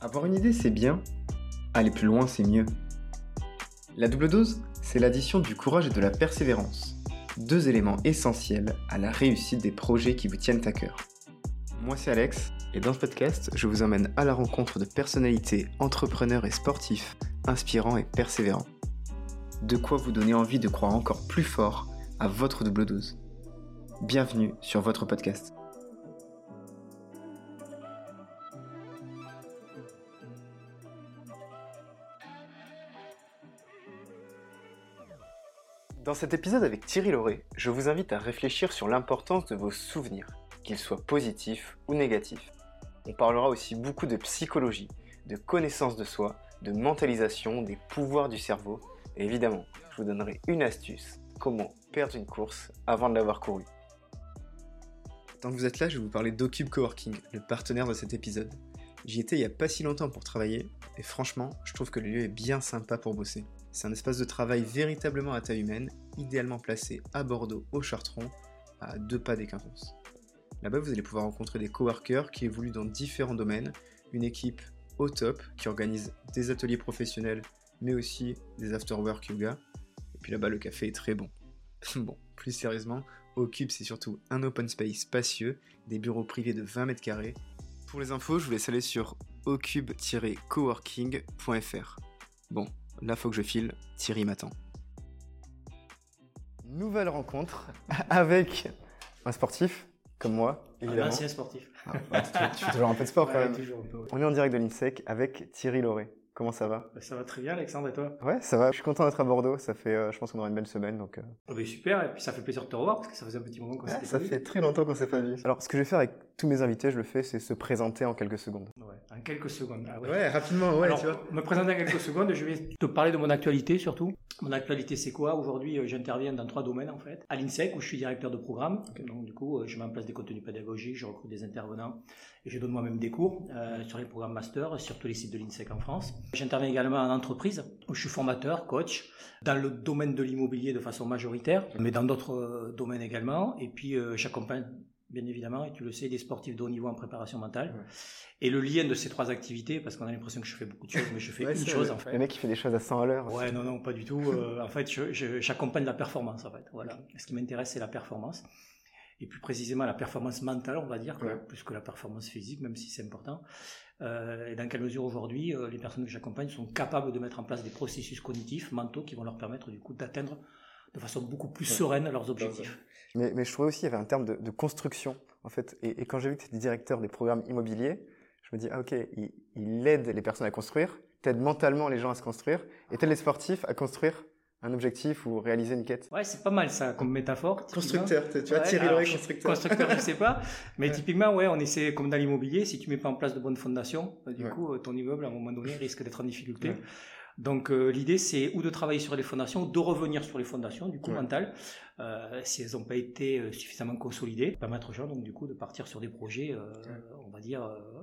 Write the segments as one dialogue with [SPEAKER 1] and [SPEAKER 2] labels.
[SPEAKER 1] Avoir une idée, c'est bien. Aller plus loin, c'est mieux. La double dose, c'est l'addition du courage et de la persévérance. Deux éléments essentiels à la réussite des projets qui vous tiennent à cœur. Moi, c'est Alex, et dans ce podcast, je vous emmène à la rencontre de personnalités, entrepreneurs et sportifs, inspirants et persévérants. De quoi vous donner envie de croire encore plus fort à votre double dose. Bienvenue sur votre podcast. Dans cet épisode avec Thierry Lauré, je vous invite à réfléchir sur l'importance de vos souvenirs, qu'ils soient positifs ou négatifs. On parlera aussi beaucoup de psychologie, de connaissance de soi, de mentalisation, des pouvoirs du cerveau, évidemment, je vous donnerai une astuce, comment perdre une course avant de l'avoir courue. Tant que vous êtes là, je vais vous parler d'Ocube Coworking, le partenaire de cet épisode. J'y étais il n'y a pas si longtemps pour travailler, et franchement, je trouve que le lieu est bien sympa pour bosser. C'est un espace de travail véritablement à taille humaine, idéalement placé à Bordeaux, au Chartron, à deux pas des Quinconces. Là-bas, vous allez pouvoir rencontrer des coworkers qui évoluent dans différents domaines, une équipe au top qui organise des ateliers professionnels, mais aussi des after-work yoga. Et puis là-bas, le café est très bon. bon, plus sérieusement, Ocube, c'est surtout un open space spacieux, des bureaux privés de 20 mètres carrés. Pour les infos, je vous laisse aller sur ocube-coworking.fr. Bon, là faut que je file, Thierry m'attend. Nouvelle rencontre avec un sportif comme moi, évidemment.
[SPEAKER 2] Un ancien sportif.
[SPEAKER 1] Ah, bah, tu, tu fais toujours un peu de sport quand même.
[SPEAKER 2] toujours un peu, ouais.
[SPEAKER 1] On est en direct de l'INSEC avec Thierry Lauré. Comment ça va?
[SPEAKER 2] Bah, Ça va très bien, Alexandre, et toi?
[SPEAKER 1] Ouais, ça va. Je suis content d'être à Bordeaux. Ça fait, euh, je pense qu'on aura une belle semaine. Donc, euh,
[SPEAKER 2] Ah bah, Super, et puis ça fait plaisir de te revoir, parce que ça faisait un petit moment qu'on s'était
[SPEAKER 1] ça
[SPEAKER 2] pas vu.
[SPEAKER 1] fait très longtemps qu'on s'est pas vu. Alors, ce que je vais faire avec tous mes invités, je le fais, c'est se présenter en quelques secondes.
[SPEAKER 2] Ouais, en quelques secondes. Ah ouais.
[SPEAKER 1] rapidement,
[SPEAKER 2] Alors, me présenter en quelques secondes, je vais te parler de mon actualité surtout. Mon actualité, c'est quoi? Aujourd'hui, euh, j'interviens dans trois domaines en fait. À l'INSEC, où je suis directeur de programme. Donc, du coup, euh, je mets en place des contenus pédagogiques, je recrute des intervenants et je donne moi-même des cours euh, sur les programmes master, sur tous les sites de l'INSEC en France. J'interviens également en entreprise, où je suis formateur, coach, dans le domaine de l'immobilier de façon majoritaire, mais dans d'autres euh, domaines également. Et puis, euh, j'accompagne bien évidemment, et tu le sais, des sportifs de haut niveau en préparation mentale.
[SPEAKER 1] Ouais.
[SPEAKER 2] Et le lien de ces trois activités, parce qu'on a l'impression que je fais beaucoup de choses, mais je fais
[SPEAKER 1] Ouais,
[SPEAKER 2] une chose en fait.
[SPEAKER 1] Le mec qui fait des choses à 100 à l'heure.
[SPEAKER 2] Ouais, non, non, pas du tout. Euh, en fait, j'accompagne la performance, en fait. Voilà. Ce qui m'intéresse, c'est la performance. Et plus précisément, la performance mentale, on va dire,
[SPEAKER 1] Ouais.
[SPEAKER 2] plus que la performance physique, même si c'est important. Euh, et dans quelle mesure aujourd'hui, euh, les personnes que j'accompagne sont capables de mettre en place des processus cognitifs, mentaux, qui vont leur permettre, du coup, d'atteindre de façon beaucoup plus
[SPEAKER 1] Ouais.
[SPEAKER 2] sereine leurs objectifs.
[SPEAKER 1] Mais, mais je trouvais aussi qu'il y avait un terme de, de construction, en fait. Et, et quand j'ai vu que tu étais directeur des programmes immobiliers, je me dis, ah ok, il, il aide les personnes à construire, t'aide mentalement les gens à se construire, et t'aide les sportifs à construire un objectif ou réaliser une quête.
[SPEAKER 2] Ouais, c'est pas mal ça comme métaphore. typiquement.
[SPEAKER 1] tu vois,
[SPEAKER 2] Ouais,
[SPEAKER 1] Thierry Loret, constructeur.
[SPEAKER 2] Constructeur, je sais pas. Mais
[SPEAKER 1] Ouais.
[SPEAKER 2] typiquement, ouais, on essaie, comme dans l'immobilier, si tu mets pas en place de bonnes fondations, euh, du
[SPEAKER 1] Ouais.
[SPEAKER 2] coup, ton immeuble, à un moment donné, risque d'être en difficulté. Donc, euh, l'idée, c'est ou de travailler sur les fondations, ou de revenir sur les fondations, du coup,
[SPEAKER 1] Ouais.
[SPEAKER 2] mentales, euh, si elles n'ont pas été euh, suffisamment consolidées, permettre aux gens, donc, du coup, de partir sur des projets, euh, on va dire,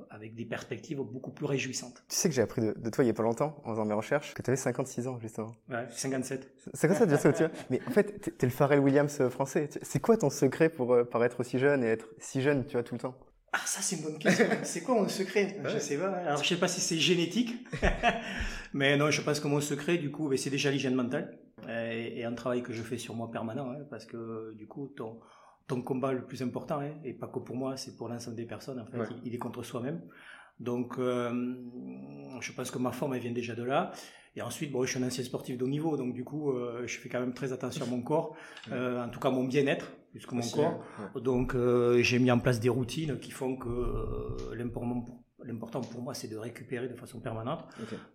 [SPEAKER 2] avec des perspectives beaucoup plus réjouissantes.
[SPEAKER 1] Tu sais que j'ai appris de, de toi il y a pas longtemps, en faisant mes recherches, que tu avais 56 ans, justement.
[SPEAKER 2] Ouais, 57.
[SPEAKER 1] C'est comme ça, déjà, ça, tu vois. Mais en fait, t'es t'es le Pharrell Williams français. C'est quoi ton secret pour paraître aussi jeune et être si jeune, tu vois, tout le temps?
[SPEAKER 2] Ah, ça, c'est une bonne question. c'est quoi mon secret? Je sais pas. Alors, je sais pas si c'est génétique, mais non, je pense que mon secret, du coup, ben, c'est déjà l'hygiène mentale et, et un travail que je fais sur moi permanent, hein, parce que du coup, ton ton combat le plus important, hein, et pas que pour moi, c'est pour l'ensemble des personnes. En fait,
[SPEAKER 1] Ouais.
[SPEAKER 2] il, il est contre soi-même. Donc, euh, je pense que ma forme, elle vient déjà de là. Et ensuite, bon, je suis un ancien sportif de haut niveau, donc du coup, euh, je fais quand même très attention à mon corps, euh, en tout cas mon bien-être, plus que mon
[SPEAKER 1] Aussi,
[SPEAKER 2] corps.
[SPEAKER 1] ouais.
[SPEAKER 2] Donc euh, j'ai mis en place des routines qui font que l'important pour- moi c'est de récupérer de façon permanente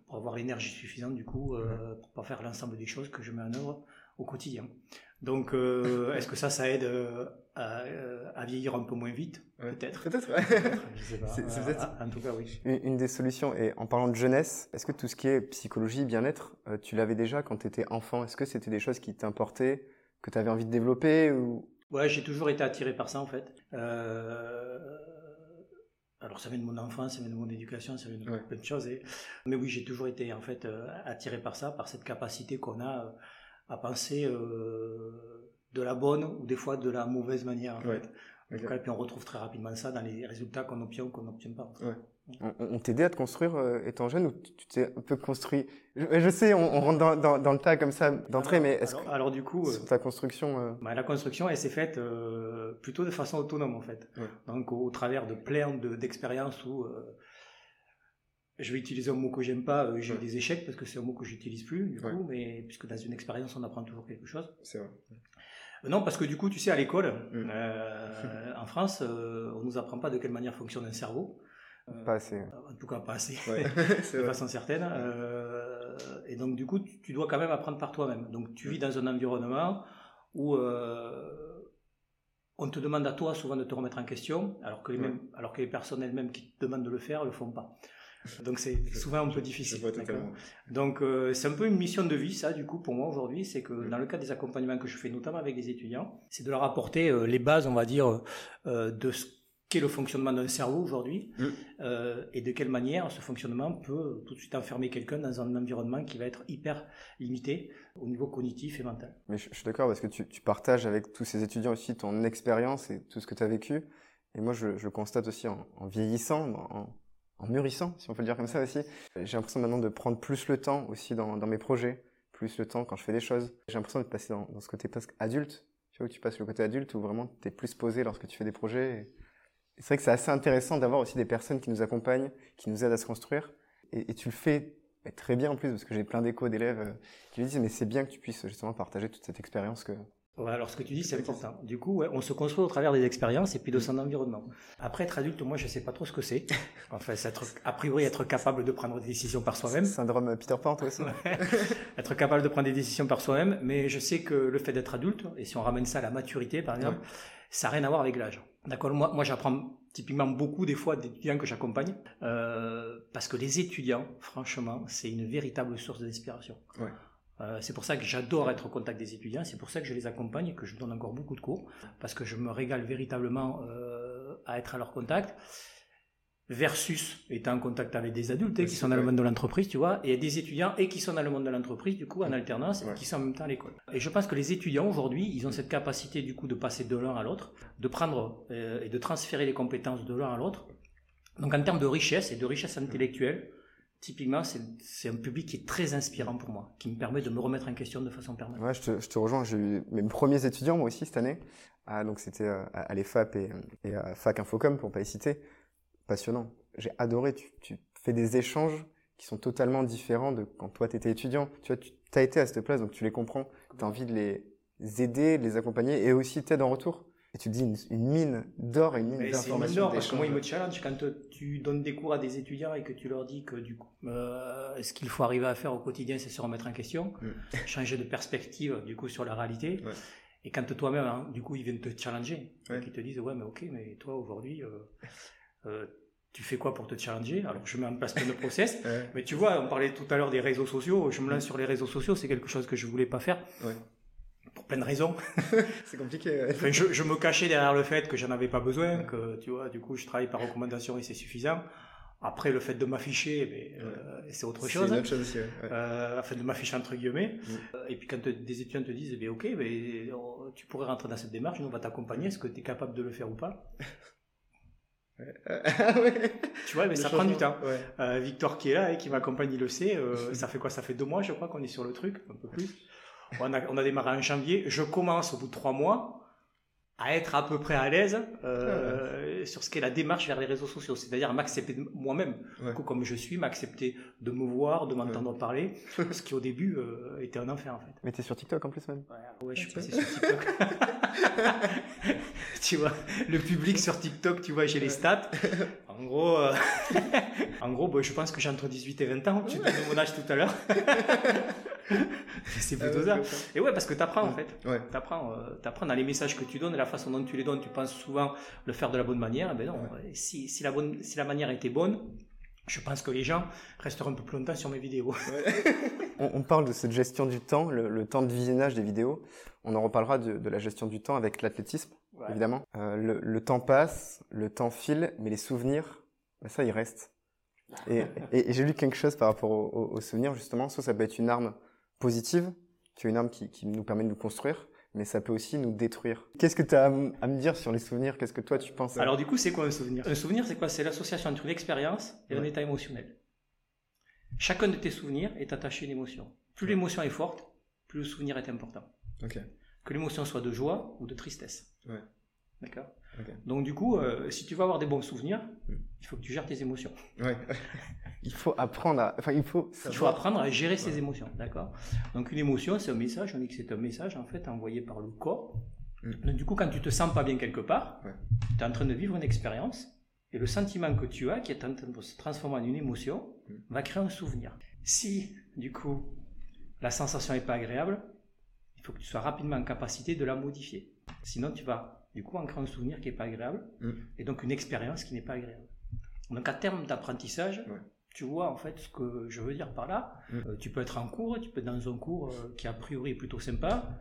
[SPEAKER 2] pour avoir l'énergie suffisante du coup euh, pour pas faire l'ensemble des choses que je mets en œuvre au quotidien. Donc euh, est-ce que ça ça aide euh, à, euh, à vieillir un peu moins vite
[SPEAKER 1] Ouais.
[SPEAKER 2] Peut-être.
[SPEAKER 1] Peut-être, ouais.
[SPEAKER 2] Je sais pas.
[SPEAKER 1] C'est- c'est
[SPEAKER 2] Euh,
[SPEAKER 1] peut-être-
[SPEAKER 2] En tout cas oui.
[SPEAKER 1] Une, une des solutions, et en parlant de jeunesse, est-ce que tout ce qui est psychologie, bien-être, euh, tu l'avais déjà quand tu étais enfant? Est-ce que c'était des choses qui t'importaient, que tu avais envie de développer ou...
[SPEAKER 2] Ouais, j'ai toujours été attiré par ça en fait. Euh, Alors ça vient de mon enfance, ça vient de mon éducation, ça vient de
[SPEAKER 1] Ouais.
[SPEAKER 2] plein de choses. et- Mais oui, j'ai toujours été en fait euh, attiré par ça, par cette capacité qu'on a euh, à penser de la bonne ou des fois de la mauvaise manière. En fait. et puis on retrouve très rapidement ça dans les résultats qu'on obtient ou qu'on n'obtient pas.
[SPEAKER 1] On, t'aidait à te construire étant jeune ou tu t'es un peu construit? Je, sais, on, rentre dans, dans, le tas comme ça d'entrée, mais est-ce
[SPEAKER 2] que alors, du coup,
[SPEAKER 1] ta construction
[SPEAKER 2] bah, La construction, elle s'est faite plutôt de façon autonome en fait. Donc au, travers de plein d'expériences où je vais utiliser un mot que j'aime pas, euh, j'ai eu des échecs parce que c'est un mot que j'utilise plus, du coup, mais puisque dans une expérience, on apprend toujours quelque chose.
[SPEAKER 1] C'est vrai.
[SPEAKER 2] Euh, non, parce que du coup, tu sais, à l'école, mm. euh, en France, on nous apprend pas de quelle manière fonctionne un cerveau.
[SPEAKER 1] pas assez.
[SPEAKER 2] En tout cas, pas assez, de façon certaine. et donc, du coup, tu, dois quand même apprendre par toi-même. Donc, tu vis dans un environnement où on te demande à toi souvent de te remettre en question, alors que les, mêmes, alors que les personnes elles-mêmes qui te demandent de le faire ne le font pas. Donc c'est souvent un peu difficile. Donc euh, c'est un peu une mission de vie ça du coup pour moi aujourd'hui, c'est que dans le cadre des accompagnements que je fais notamment avec les étudiants, c'est de leur apporter euh, les bases, on va dire, euh, de ce qu'est le fonctionnement d'un cerveau aujourd'hui mm. et de quelle manière ce fonctionnement peut tout de suite enfermer quelqu'un dans un environnement qui va être hyper limité au niveau cognitif et mental.
[SPEAKER 1] Mais je, suis d'accord parce que tu, partages avec tous ces étudiants aussi ton expérience et tout ce que tu as vécu. Et moi, je, je constate aussi en, en vieillissant, en, en mûrissant, si on peut le dire comme ça aussi. J'ai l'impression maintenant de prendre plus le temps aussi dans, mes projets, plus le temps quand je fais des choses. J'ai l'impression de passer dans, ce côté presque adulte, tu vois, où tu passes le côté adulte, où vraiment tu es plus posé lorsque tu fais des projets. c'est vrai que c'est assez intéressant d'avoir aussi des personnes qui nous accompagnent, qui nous aident à se construire. Et, tu le fais très bien en plus, parce que j'ai plein d'échos d'élèves euh, qui me disent, mais c'est bien que tu puisses justement partager toute cette expérience que,
[SPEAKER 2] alors ce que tu dis, c'est important. Du coup, on se construit au travers des expériences et puis de son environnement. Après, être adulte, moi, je sais pas trop ce que c'est. Enfin, c'est être, a priori, être capable de prendre des décisions par soi-même.
[SPEAKER 1] Syndrome Peter Pan, toi aussi.
[SPEAKER 2] être capable de prendre des décisions par soi-même, mais je sais que le fait d'être adulte, et si on ramène ça à la maturité, par exemple, ça n'a rien à voir avec l'âge. D'accord Moi, moi j'apprends typiquement beaucoup des fois d'étudiants que j'accompagne, euh, parce que les étudiants, franchement, c'est une véritable source d'inspiration. Ouais. Euh, c'est pour ça que j'adore être au contact des étudiants, c'est pour ça que je les accompagne et que je donne encore beaucoup de cours, parce que je me régale véritablement euh, à être à leur contact, versus étant en contact avec des adultes hein, qui sont dans le monde de l'entreprise, tu vois, et des étudiants et qui sont dans le monde de l'entreprise, du coup, en alternance, et qui sont en même temps à l'école. Et je pense que les étudiants, aujourd'hui, ils ont cette capacité, du coup, de passer de l'un à l'autre, de prendre euh, et de transférer les compétences de l'un à l'autre. Donc, en termes de richesse et de richesse intellectuelle, typiquement, c'est un public qui est très inspirant pour moi, qui me permet de me remettre en question de façon permanente.
[SPEAKER 1] Ouais, je te, je te rejoins. J'ai eu mes premiers étudiants, moi aussi, cette année. Ah, donc, c'était euh, à l'EFAP et, et, à Fac Infocom, pour pas y citer. Passionnant. J'ai adoré. Tu, tu, fais des échanges qui sont totalement différents de quand toi, tu étais étudiant. Tu vois, tu as été à cette place, donc tu les comprends. Tu as envie de les aider, de les accompagner et aussi t'aider en retour. Et tu te dis une, mine d'or et une mine d'informations. C'est une mine d'or
[SPEAKER 2] parce que moi, ils me challenge quand tu donnes des cours à des étudiants et que tu leur dis que du coup, euh, ce qu'il faut arriver à faire au quotidien, c'est se remettre en question, mm. changer de perspective du coup sur la réalité. Et quand toi-même, hein, du coup, ils viennent te challenger, ouais. ils te disent ouais, mais ok, mais toi aujourd'hui, euh, euh, tu fais quoi pour te challenger? Alors je mets en place plein de process. Mais tu vois, on parlait tout à l'heure des réseaux sociaux. Je me lance sur les réseaux sociaux, c'est quelque chose que je voulais pas faire pour plein de raisons.
[SPEAKER 1] c'est compliqué.
[SPEAKER 2] je, me cachais derrière le fait que j'en avais pas besoin, que tu vois, du coup, je travaille par recommandation et c'est suffisant. Après, le fait de m'afficher, mais, euh, c'est autre chose. C'est une autre chose aussi. Ouais. Euh, de m'afficher entre guillemets. Mm. Et puis quand des étudiants te disent, eh ok, mais oh, tu pourrais rentrer dans cette démarche, nous on va t'accompagner. Est-ce que tu es capable de le faire ou pas? Tu vois, mais ça prend du temps. Euh, Victor qui est là et qui m'accompagne, il le sait. Euh, ça fait quoi? Ça fait deux mois, je crois, qu'on est sur le truc, un peu plus. On a, on a démarré en janvier. Je commence au bout de trois mois à être à peu près à l'aise euh, sur ce qu'est la démarche vers les réseaux sociaux, c'est-à-dire m'accepter moi-même, comme je suis, m'accepter de me voir, de m'entendre parler, ce qui au début euh, était un enfer en fait.
[SPEAKER 1] Mais t'es sur TikTok en plus même
[SPEAKER 2] Ouais, je suis passé sur TikTok. tu vois, le public sur TikTok, tu vois, j'ai les stats. En gros, euh, en gros, bah, je pense que j'ai entre 18 et 20 ans. Tu donnes mon âge tout à l'heure. c'est plutôt ça. Et ouais, parce que tu apprends en fait. Tu apprends, euh, apprends dans les messages que tu donnes, la façon dont tu les donnes, tu penses souvent le faire de la bonne manière. Eh ben non, si, si, la bonne, si la manière était bonne, je pense que les gens resteront un peu plus longtemps sur mes vidéos.
[SPEAKER 1] on, parle de cette gestion du temps, le, temps de visionnage des vidéos. On en reparlera de, la gestion du temps avec l'athlétisme, évidemment. Euh, le, temps passe, le temps file, mais les souvenirs, ben ça, ils restent. Et, j'ai lu quelque chose par rapport aux, souvenirs, justement. Soit ça peut être une arme positive, c'est une arme qui, qui nous permet de nous construire, mais ça peut aussi nous détruire. Qu'est-ce que tu as à, me dire sur les souvenirs? Qu'est-ce que toi tu penses?
[SPEAKER 2] Alors du coup, c'est quoi un souvenir? Un souvenir, c'est quoi? C'est l'association entre une expérience et un état émotionnel. Chacun de tes souvenirs est attaché à une émotion. Plus l'émotion est forte, plus le souvenir est important. Que l'émotion soit de joie ou de tristesse.
[SPEAKER 3] Ouais.
[SPEAKER 2] D'accord? Donc du coup, euh, si tu veux avoir des bons souvenirs, il faut que tu gères tes émotions.
[SPEAKER 3] Ouais.
[SPEAKER 1] Il faut apprendre à... Enfin, il faut...
[SPEAKER 2] Il faut apprendre à gérer ses émotions, d'accord? Donc une émotion, c'est un message, on dit que c'est un message en fait envoyé par le corps.
[SPEAKER 3] Mm.
[SPEAKER 2] Donc du coup, quand tu te sens pas bien quelque part,
[SPEAKER 3] Ouais.
[SPEAKER 2] tu es en train de vivre une expérience, et le sentiment que tu as, qui est en train de se transformer en une émotion,
[SPEAKER 3] Mm.
[SPEAKER 2] va créer un souvenir. Si, du coup, la sensation n'est pas agréable, il faut que tu sois rapidement en capacité de la modifier. Sinon, tu vas, du coup, ancrer un souvenir qui n'est pas agréable,
[SPEAKER 3] Mm.
[SPEAKER 2] et donc une expérience qui n'est pas agréable. Donc à terme d'apprentissage,
[SPEAKER 3] Ouais.
[SPEAKER 2] tu vois en fait ce que je veux dire par là.
[SPEAKER 3] Mm.
[SPEAKER 2] Euh, tu peux être en cours, tu peux être dans un cours euh, qui a priori est plutôt sympa,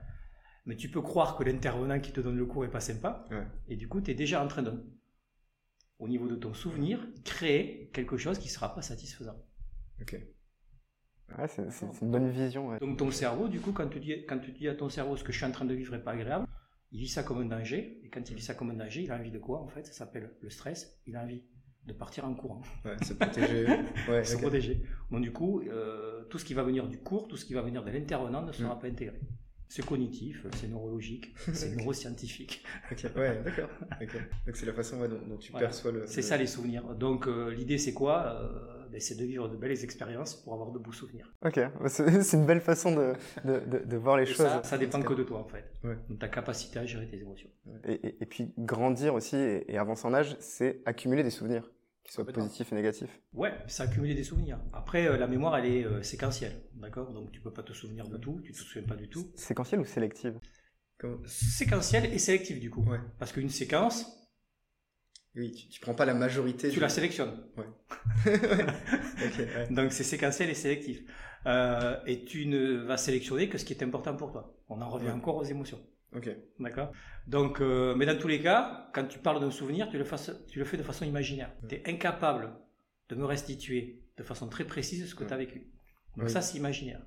[SPEAKER 2] mais tu peux croire que l'intervenant qui te donne le cours est pas sympa,
[SPEAKER 3] Ouais.
[SPEAKER 2] et du coup tu es déjà en train de, au niveau de ton souvenir, créer quelque chose qui sera pas satisfaisant.
[SPEAKER 3] Ok.
[SPEAKER 1] Ouais, c'est une bonne vision. ouais.
[SPEAKER 2] Donc ton cerveau, du coup, quand tu, dis, quand tu dis à ton cerveau ce que je suis en train de vivre est pas agréable, il vit ça comme un danger, et quand il vit ça comme un danger, il a envie de quoi en fait? Ça s'appelle le stress, il a envie de partir en courant.
[SPEAKER 3] Ouais, se protéger. Ouais,
[SPEAKER 2] se protéger. Donc du coup, euh, tout ce qui va venir du cours, tout ce qui va venir de l'intervenant ne sera
[SPEAKER 3] Mm.
[SPEAKER 2] pas intégré. C'est cognitif, c'est neurologique, c'est neuroscientifique.
[SPEAKER 3] Ok, ouais, d'accord. Donc c'est la façon ouais, dont, dont tu
[SPEAKER 2] Voilà.
[SPEAKER 3] perçois le.
[SPEAKER 2] C'est
[SPEAKER 3] le-
[SPEAKER 2] ça les souvenirs. Donc euh, l'idée c'est quoi? Euh, ben, C'est de vivre de belles expériences pour avoir de beaux souvenirs.
[SPEAKER 1] Ok, bah, c'est une belle façon de, de, de- de voir les
[SPEAKER 2] Et
[SPEAKER 1] choses.
[SPEAKER 2] ça, ça dépend que de toi en fait.
[SPEAKER 3] Ouais.
[SPEAKER 2] Donc ta capacité à gérer tes émotions.
[SPEAKER 1] Et, et- et puis grandir aussi et, et avancer en âge, c'est accumuler des souvenirs, qu'ils soient
[SPEAKER 2] Complètement.
[SPEAKER 1] positifs et négatifs.
[SPEAKER 2] Ouais, c'est accumuler des souvenirs. Après, euh, la mémoire, elle est euh, séquentielle, d'accord? Donc tu peux pas te souvenir de tout, tu te souviens pas du tout.
[SPEAKER 1] Séquentielle ou sélective?
[SPEAKER 3] Comment-
[SPEAKER 2] Séquentielle et sélective du coup.
[SPEAKER 3] Ouais.
[SPEAKER 2] Parce qu'une séquence,
[SPEAKER 3] Oui, tu, tu prends pas la majorité.
[SPEAKER 2] tu
[SPEAKER 3] du-
[SPEAKER 2] la sélectionnes.
[SPEAKER 3] Ouais. ok, ouais.
[SPEAKER 2] Donc c'est séquentiel et sélectif. Euh, et tu ne vas sélectionner que ce qui est important pour toi. On en revient
[SPEAKER 3] Ouais.
[SPEAKER 2] encore aux émotions.
[SPEAKER 3] Ok.
[SPEAKER 2] D'accord Donc, euh, mais dans tous les cas, quand tu parles d'un souvenir, tu le, fasses- tu le fais de façon imaginaire.
[SPEAKER 3] Ouais.
[SPEAKER 2] Tu es incapable de me restituer de façon très précise ce que
[SPEAKER 3] Ouais.
[SPEAKER 2] tu as vécu. Donc
[SPEAKER 3] Oui.
[SPEAKER 2] ça, c'est imaginaire.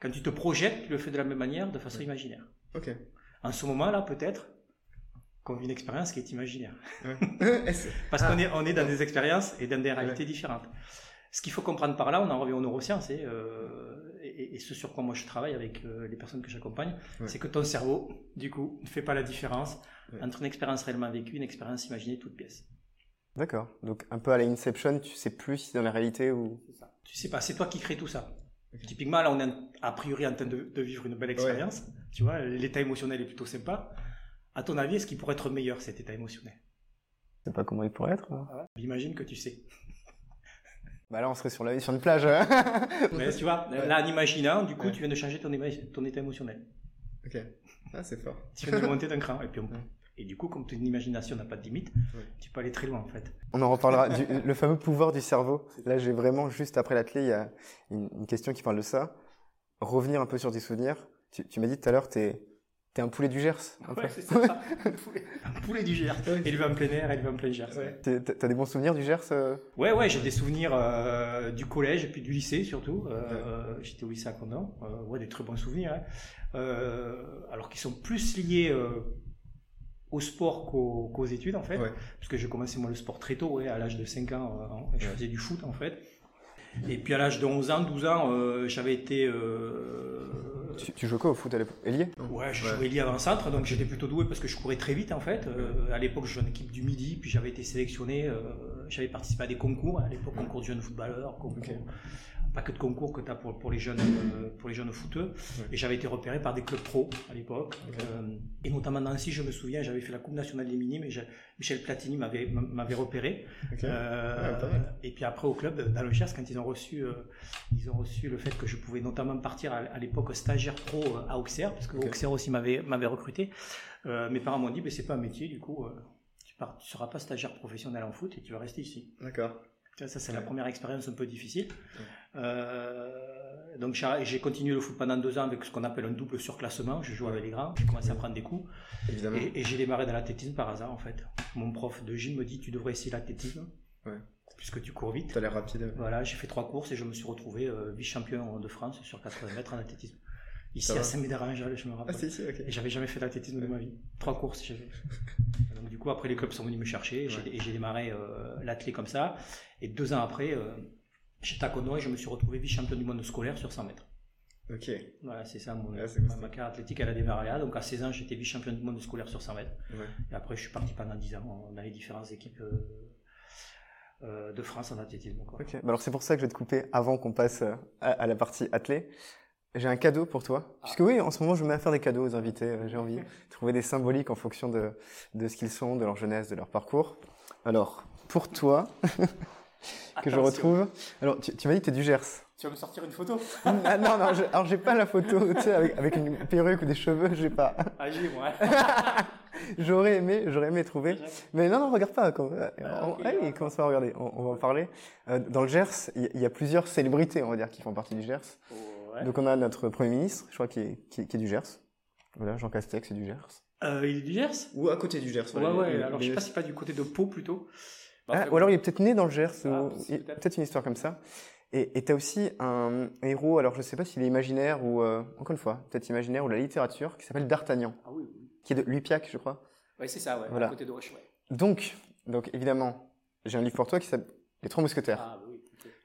[SPEAKER 2] Quand tu te projettes, tu le fais de la même manière, de façon imaginaire.
[SPEAKER 3] Ok.
[SPEAKER 2] En ce moment-là, peut-être qu'on vit une expérience qui est imaginaire. Parce
[SPEAKER 3] Ah.
[SPEAKER 2] qu'on est, on est dans des expériences et dans des réalités différentes. Ce qu'il faut comprendre par là, on en revient aux neurosciences, et, euh, et, et ce sur quoi moi je travaille avec euh, les personnes que j'accompagne,
[SPEAKER 3] Ouais.
[SPEAKER 2] c'est que ton cerveau, du coup, ne fait pas la différence
[SPEAKER 3] Ouais.
[SPEAKER 2] entre une expérience réellement vécue et une expérience imaginée toute pièce.
[SPEAKER 1] D'accord. Donc un peu à la Inception, tu sais plus si dans la réalité ou...
[SPEAKER 2] Tu sais pas, c'est toi qui crée tout ça. Typiquement, là, on est a priori en train de, de vivre une belle expérience. Tu vois, l'état émotionnel est plutôt sympa. À ton avis, est-ce qu'il pourrait être meilleur cet état émotionnel?
[SPEAKER 1] Je sais pas comment il pourrait être. hein.
[SPEAKER 2] J'imagine que tu sais.
[SPEAKER 1] Bah là, on serait sur, la, sur une plage.
[SPEAKER 2] Mais tu vois,
[SPEAKER 3] Ouais.
[SPEAKER 2] là, en imaginant, du coup,
[SPEAKER 3] Ouais.
[SPEAKER 2] tu viens de changer ton, éma- ton état émotionnel.
[SPEAKER 3] Ok. Ah, c'est fort.
[SPEAKER 2] Tu viens de monter d'un cran. Et, puis on-
[SPEAKER 3] Ouais.
[SPEAKER 2] et du coup, comme ton imagination n'a pas de limite, tu peux aller très loin en fait.
[SPEAKER 1] On en reparlera. Du, le fameux pouvoir du cerveau. Là, j'ai vraiment, juste après l'atelier, il y a une, une question qui parle de ça. Revenir un peu sur tes souvenirs. Tu, tu m'as dit tout à l'heure, t'es es un poulet du Gers. un.
[SPEAKER 2] Ouais, c'est ça. un, poulet, un poulet du Gers. Élevé en plein air, élevé en plein Gers.
[SPEAKER 3] Ouais.
[SPEAKER 1] T'es- T'as des bons souvenirs du Gers euh
[SPEAKER 2] Ouais, ouais, j'ai des souvenirs euh, du collège et puis du lycée surtout. Euh, J'étais au lycée à Condon. Euh, ouais, des très bons souvenirs. hein. Alors qu'ils sont plus liés au sport qu'aux études en fait. Parce que j'ai commencé moi le sport très tôt, à l'âge de 5 ans, je faisais du foot en fait. Et puis à l'âge de 11 ans, 12 ans, euh, j'avais été... euh,
[SPEAKER 1] tu, tu jouais quoi au foot à l'époque? Ailier?
[SPEAKER 2] Ouais, je
[SPEAKER 3] Ouais.
[SPEAKER 2] jouais lié avant-centre, donc j'étais plutôt doué parce que je courais très vite en fait. Euh, à l'époque, je jouais en équipe du Midi, puis j'avais été sélectionné, euh, j'avais participé à des concours, à l'époque, concours de jeunes footballeurs, concours. Pas que de concours que tu as pour, pour les jeunes, euh, pour les jeunes footeux. Et j'avais été repéré par des clubs pro à l'époque. Euh, et notamment Nancy, je me souviens, j'avais fait la Coupe nationale des minimes et Michel Platini m'avait m'avait repéré. Euh,
[SPEAKER 3] Ouais,
[SPEAKER 2] et puis après au club, dans le Gers, quand ils ont reçu, euh, ils ont reçu le fait que je pouvais notamment partir à, à l'époque stagiaire pro à Auxerre, parce que. Auxerre aussi m'avait m'avait recruté. Mes parents m'ont dit, mais c'est pas un métier, du coup, tu ne tu seras pas stagiaire professionnel en foot et tu vas rester ici.
[SPEAKER 3] D'accord.
[SPEAKER 2] Ça, ça, c'est la première expérience un peu difficile. Euh, donc j'ai continué le foot pendant deux ans avec ce qu'on appelle un double surclassement. Je jouais avec les grands, j'ai commencé à prendre des coups.
[SPEAKER 3] Évidemment.
[SPEAKER 2] Et, et j'ai démarré dans l'athlétisme par hasard en fait. Mon prof de gym me dit tu devrais essayer l'athlétisme.
[SPEAKER 3] Ouais.
[SPEAKER 2] Puisque tu cours vite.
[SPEAKER 3] T'as l'air rapide.
[SPEAKER 2] Voilà, j'ai fait trois courses et je me suis retrouvé euh, vice-champion de France sur 80 mètres en athlétisme. Ici à Saint-Médard-en-Jalles, je me
[SPEAKER 3] Ah,
[SPEAKER 2] rappelle.
[SPEAKER 3] si, si, ok.
[SPEAKER 2] Et j'avais jamais fait d'athlétisme de ma vie. Trois courses, j'ai fait. Donc du coup, après, les clubs sont venus me chercher et j'ai-
[SPEAKER 3] Ouais.
[SPEAKER 2] et j'ai démarré euh, l'athlé comme ça. Et deux ans après, euh, j'étais à Conoy et je me suis retrouvé vice-champion du monde scolaire sur 100 mètres.
[SPEAKER 3] Ok.
[SPEAKER 2] Voilà, c'est ça, mon,
[SPEAKER 3] Ouais, c'est
[SPEAKER 2] ma, carrière athlétique, elle a démarré là. Donc à 16 ans, j'étais vice-champion du monde scolaire sur 100 mètres.
[SPEAKER 3] Ouais.
[SPEAKER 2] Et après, je suis parti pendant 10 ans dans les différentes équipes euh, euh, de France en athlétisme. quoi.
[SPEAKER 1] Ok. Bah alors c'est pour ça que je vais te couper avant qu'on passe euh, à, à la partie athlée. J'ai un cadeau pour toi. Puisque oui, en ce moment, je me mets à faire des cadeaux aux invités. J'ai envie de trouver des symboliques en fonction de, de ce qu'ils sont, de leur jeunesse, de leur parcours. Alors, pour toi, que je retrouve. Alors, tu, tu m'as dit que tu es du Gers.
[SPEAKER 2] Tu vas me sortir une photo
[SPEAKER 1] ah, non, non, je- alors j'ai pas la photo, tu sais, avec, avec une perruque ou des cheveux, j'ai pas.
[SPEAKER 2] Ah, j'ai, moi.
[SPEAKER 1] J'aurais aimé, j'aurais aimé trouver. Mais non, non, regarde pas. Quand,
[SPEAKER 2] Ah,
[SPEAKER 1] on,
[SPEAKER 2] ok,
[SPEAKER 1] allez, commence à regarder. On, on va en parler. Euh, dans le Gers, il y, a plusieurs célébrités, on va dire, qui font partie du Gers.
[SPEAKER 2] Ouais.
[SPEAKER 1] Donc on a notre Premier ministre, je crois, qui est, qui est- qui est du Gers. Voilà, Jean Castex, c'est du Gers.
[SPEAKER 2] Euh, il est du Gers?
[SPEAKER 3] Ou à côté du Gers.
[SPEAKER 2] Ouais, ouais,
[SPEAKER 3] les-
[SPEAKER 2] alors je sais pas si c'est pas du côté de Pau plutôt.
[SPEAKER 1] Ah, ou alors il est peut-être né dans le Gers,
[SPEAKER 2] Ah,
[SPEAKER 1] ou
[SPEAKER 2] peut-être.
[SPEAKER 1] une histoire comme ça. Et tu as aussi un héros, alors je sais pas s'il est imaginaire ou, euh, encore une fois, peut-être imaginaire ou de la littérature, qui s'appelle D'Artagnan,
[SPEAKER 2] Ah oui, oui.
[SPEAKER 1] qui est de Lupiac, je crois.
[SPEAKER 2] Ouais, c'est ça, ouais,
[SPEAKER 1] Voilà.
[SPEAKER 2] à côté de Roche, ouais.
[SPEAKER 1] Donc, donc évidemment, j'ai un livre pour toi qui s'appelle Les Trois Mousquetaires.
[SPEAKER 2] Ah, bah oui.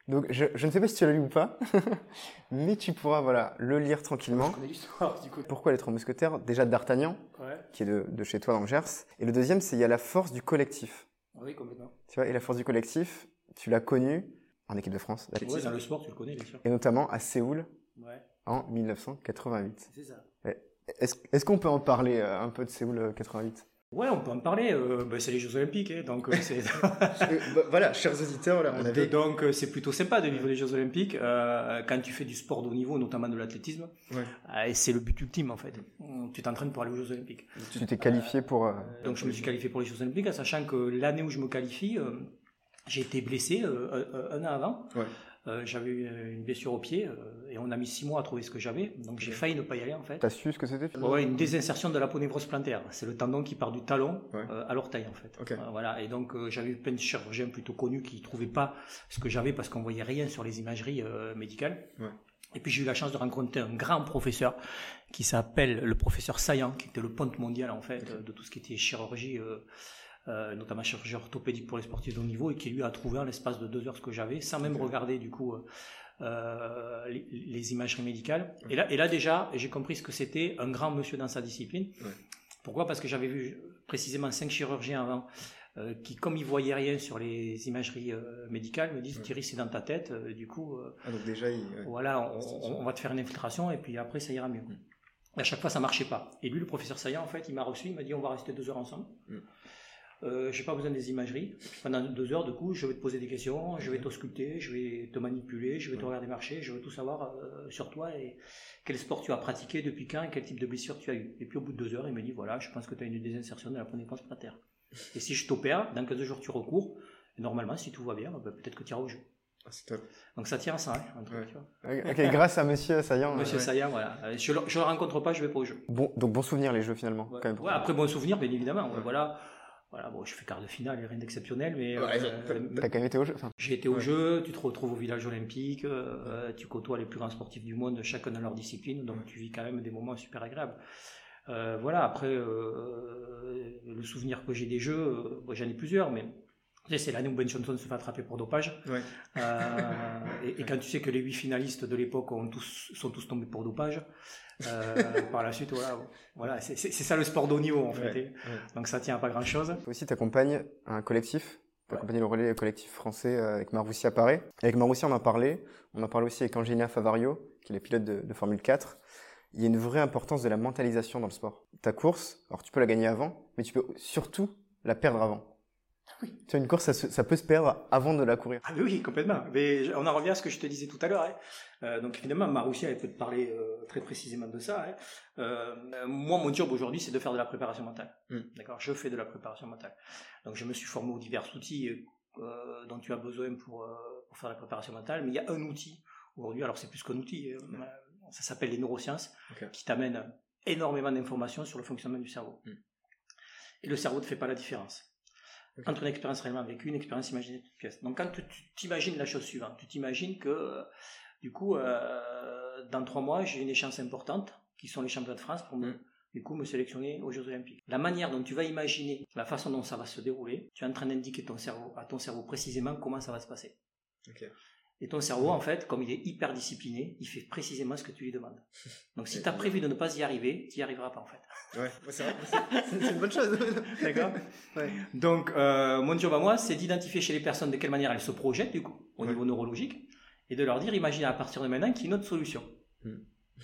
[SPEAKER 1] Donc je, je ne sais pas si tu l'as lu ou pas, mais tu pourras voilà le lire
[SPEAKER 2] Je
[SPEAKER 1] tranquillement.
[SPEAKER 2] connais l'histoire, du coup.
[SPEAKER 1] Pourquoi les Trois Mousquetaires? Déjà D'Artagnan,
[SPEAKER 2] Ouais,
[SPEAKER 1] qui est de, de chez toi dans le Gers. Et le deuxième, c'est il y a la force du collectif.
[SPEAKER 2] Oui, complètement.
[SPEAKER 1] Tu vois, et la force du collectif, tu l'as connue en équipe de France,
[SPEAKER 2] Ouais, dans le sport, tu le connais, bien sûr.
[SPEAKER 1] et notamment à Séoul
[SPEAKER 2] Ouais,
[SPEAKER 1] en 1988.
[SPEAKER 2] c'est ça.
[SPEAKER 1] Est-ce qu'on peut en parler euh, un peu de Séoul euh, 88
[SPEAKER 2] Ouais, on peut en parler. euh, bah, c'est les Jeux Olympiques, hein, donc euh, c'est.
[SPEAKER 3] Euh, bah, voilà, chers auditeurs, là, on avait.
[SPEAKER 2] Donc euh, c'est plutôt sympa de vivre les Jeux Olympiques euh, quand tu fais du sport de haut niveau, notamment de l'athlétisme.
[SPEAKER 3] Ouais.
[SPEAKER 2] Euh, et c'est le but ultime en fait. Tu t'entraînes pour aller aux Jeux Olympiques.
[SPEAKER 1] Tu t'es qualifié pour... euh,
[SPEAKER 2] Donc je me suis qualifié pour les Jeux Olympiques, en sachant que l'année où je me qualifie, euh, j'ai été blessé euh, un, un an avant.
[SPEAKER 3] Ouais.
[SPEAKER 2] Euh, j'avais eu une blessure au pied euh, et on a mis six mois à trouver ce que j'avais. Donc j'ai failli ne pas y aller en fait.
[SPEAKER 1] T'as su ce que c'était
[SPEAKER 2] Ouais, une désinsertion de l'aponévrose plantaire. C'est le tendon qui part du talon
[SPEAKER 3] Ouais.
[SPEAKER 2] euh, à l'orteil en fait.
[SPEAKER 3] Ok.
[SPEAKER 2] Euh, voilà. Et donc euh, j'avais eu plein de chirurgiens plutôt connus qui trouvaient pas ce que j'avais parce qu'on voyait rien sur les imageries euh, médicales.
[SPEAKER 3] Ouais.
[SPEAKER 2] Et puis j'ai eu la chance de rencontrer un grand professeur qui s'appelle le professeur Saillant, qui était le ponte mondial en fait euh, de tout ce qui était chirurgie, euh, notamment chirurgie orthopédique pour les sportifs de haut niveau, et qui lui a trouvé en l'espace de deux heures ce que j'avais, sans même regarder du coup euh, euh, les, les imageries médicales. Et là, et là déjà, j'ai compris ce que c'était un grand monsieur dans sa discipline.
[SPEAKER 3] Ouais.
[SPEAKER 2] Pourquoi? Parce que j'avais vu précisément cinq chirurgiens avant. euh, qui, comme ils voyaient rien sur les imageries euh, médicales, me disent
[SPEAKER 3] Ouais.
[SPEAKER 2] Thierry, c'est dans ta tête. euh, du coup,
[SPEAKER 3] Ah, donc déjà, il. ouais.
[SPEAKER 2] voilà, on, on- on va te faire une infiltration et puis après ça ira mieux.
[SPEAKER 3] Mm.
[SPEAKER 2] Et à chaque fois ça marchait pas. Et lui, le professeur Saillant, en fait, il m'a reçu, il m'a dit on va rester deux heures ensemble.
[SPEAKER 3] Mm.
[SPEAKER 2] Euh, j'ai pas besoin des imageries. Pendant deux heures, du coup, je vais te poser des questions, je vais t'ausculter, je vais te manipuler, je vais te regarder marcher, je veux tout savoir euh, sur toi et quel sport tu as pratiqué, depuis quand et quel type de blessure tu as eu. Et puis au bout de deux heures, il me dit voilà, je pense que tu as une désinsertion de la ponévrose plantaire. Et si je t'opère, dans 15 jours tu recours, et normalement, si tout va bien, bah, peut-être que tu iras au jeu.
[SPEAKER 3] Ah, top.
[SPEAKER 2] Donc ça tient à ça, hein, un truc,
[SPEAKER 3] Ouais.
[SPEAKER 2] tu vois.
[SPEAKER 1] Ok, grâce à Monsieur Saillant. euh,
[SPEAKER 2] Monsieur
[SPEAKER 3] ouais.
[SPEAKER 2] Saillant, voilà. Euh, Je ne le, je le rencontre pas, je vais pas au jeu.
[SPEAKER 1] Bon, donc bon souvenir les jeux finalement.
[SPEAKER 2] Ouais.
[SPEAKER 1] Quand même.
[SPEAKER 2] Ouais, après, bon souvenir, bien évidemment.
[SPEAKER 3] Ouais.
[SPEAKER 2] Voilà. Voilà, bon, je fais quart de finale, rien d'exceptionnel, mais
[SPEAKER 3] Ouais,
[SPEAKER 2] euh,
[SPEAKER 3] t'as-
[SPEAKER 2] euh,
[SPEAKER 1] quand même été au jeu. Enfin,
[SPEAKER 2] j'ai été au
[SPEAKER 3] Ouais.
[SPEAKER 2] jeu, tu te retrouves au village olympique, euh, tu côtoies les plus grands sportifs du monde, chacun dans leur discipline, donc
[SPEAKER 3] Ouais.
[SPEAKER 2] tu vis quand même des moments super agréables. Euh, voilà, après, euh, le souvenir que j'ai des jeux, euh, bon, j'en ai plusieurs, mais c'est l'année où Ben Johnson se fait attraper pour dopage.
[SPEAKER 3] Ouais.
[SPEAKER 2] Euh, et, et quand tu sais que les huit finalistes de l'époque ont tous, sont tous tombés pour dopage, euh, par la suite, voilà, voilà c'est ça le sport de haut niveau en fait.
[SPEAKER 3] Ouais,
[SPEAKER 2] hein.
[SPEAKER 3] ouais.
[SPEAKER 2] Donc ça tient à pas grand chose.
[SPEAKER 1] Toi aussi, tu accompagnes un collectif. Tu
[SPEAKER 2] Ouais.
[SPEAKER 1] accompagnes le relais collectif français euh, avec Maroussi à Paris. Avec Maroussi, on en parlait. On en parlait aussi avec Angelina Favario, qui est le pilote de, de Formule 4. Il y a une vraie importance de la mentalisation dans le sport. Ta course, alors tu peux la gagner avant, mais tu peux surtout la perdre avant.
[SPEAKER 2] Oui.
[SPEAKER 1] Tu vois, une course, ça, se- ça peut se perdre avant de la courir.
[SPEAKER 2] Ah mais oui, complètement. Mais on en revient à ce que je te disais tout à l'heure. hein. Euh, donc évidemment, Maroussia, elle peut te parler euh, très précisément de ça. hein. Euh, moi, mon job aujourd'hui, c'est de faire de la préparation mentale.
[SPEAKER 3] Mm.
[SPEAKER 2] D'accord? Je fais de la préparation mentale. Donc je me suis formé aux divers outils euh, dont tu as besoin pour, euh, pour faire la préparation mentale. Mais il y a un outil aujourd'hui, alors c'est plus qu'un outil, euh, ça s'appelle les neurosciences, qui t'amène énormément d'informations sur le fonctionnement du cerveau.
[SPEAKER 3] Mm.
[SPEAKER 2] Et le cerveau ne fait pas la différence Entre une expérience réellement vécue une expérience imaginée de toute pièce. Donc quand tu t'imagines la chose suivante, tu t'imagines que euh, du coup, euh, dans trois mois, j'ai une échéance importante qui sont les champions de France pour me, du coup, me sélectionner aux Jeux Olympiques. La manière dont tu vas imaginer la façon dont ça va se dérouler, tu es en train d'indiquer ton cerveau, à ton cerveau précisément comment ça va se passer. Et ton cerveau, en fait, comme il est hyper discipliné, il fait précisément ce que tu lui demandes. Donc si tu as prévu de ne pas y arriver, tu n'y arriveras pas en fait.
[SPEAKER 3] Ouais, c'est une bonne chose.
[SPEAKER 2] D'accord Donc euh, mon job à moi, c'est d'identifier chez les personnes de quelle manière elles se projettent, du coup, au niveau neurologique, et de leur dire, imaginez à partir de maintenant qu'il y a une autre solution. Hmm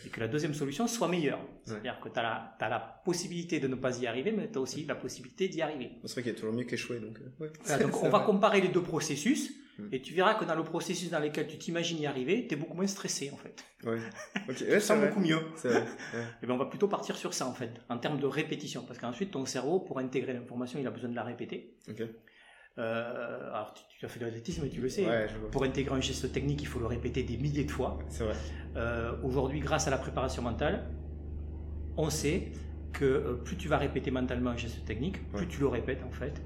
[SPEAKER 2] et que la deuxième solution soit meilleure. C'est-à-dire que tu as, as, la possibilité de ne pas y arriver, mais tu as aussi la possibilité d'y arriver.
[SPEAKER 3] C'est vrai qu'il y a toujours mieux qu'échouer. Donc,
[SPEAKER 2] euh, donc on va comparer les deux processus. Et tu verras que dans le processus dans lequel tu t'imagines y arriver, tu es beaucoup moins stressé en fait.
[SPEAKER 3] Ouais.
[SPEAKER 2] Okay. tu sens beaucoup mieux. Et ben on va plutôt partir sur ça en fait, en termes de répétition, parce qu'ensuite ton cerveau, pour intégrer l'information, il a besoin de la répéter. Euh, alors, tu, as fait de l'athlétisme, tu le sais. pour intégrer un geste technique, il faut le répéter des milliers de fois.
[SPEAKER 3] C'est vrai.
[SPEAKER 2] Euh, aujourd'hui, grâce à la préparation mentale, on sait que euh, plus tu vas répéter mentalement un geste technique, plus tu le répètes en fait.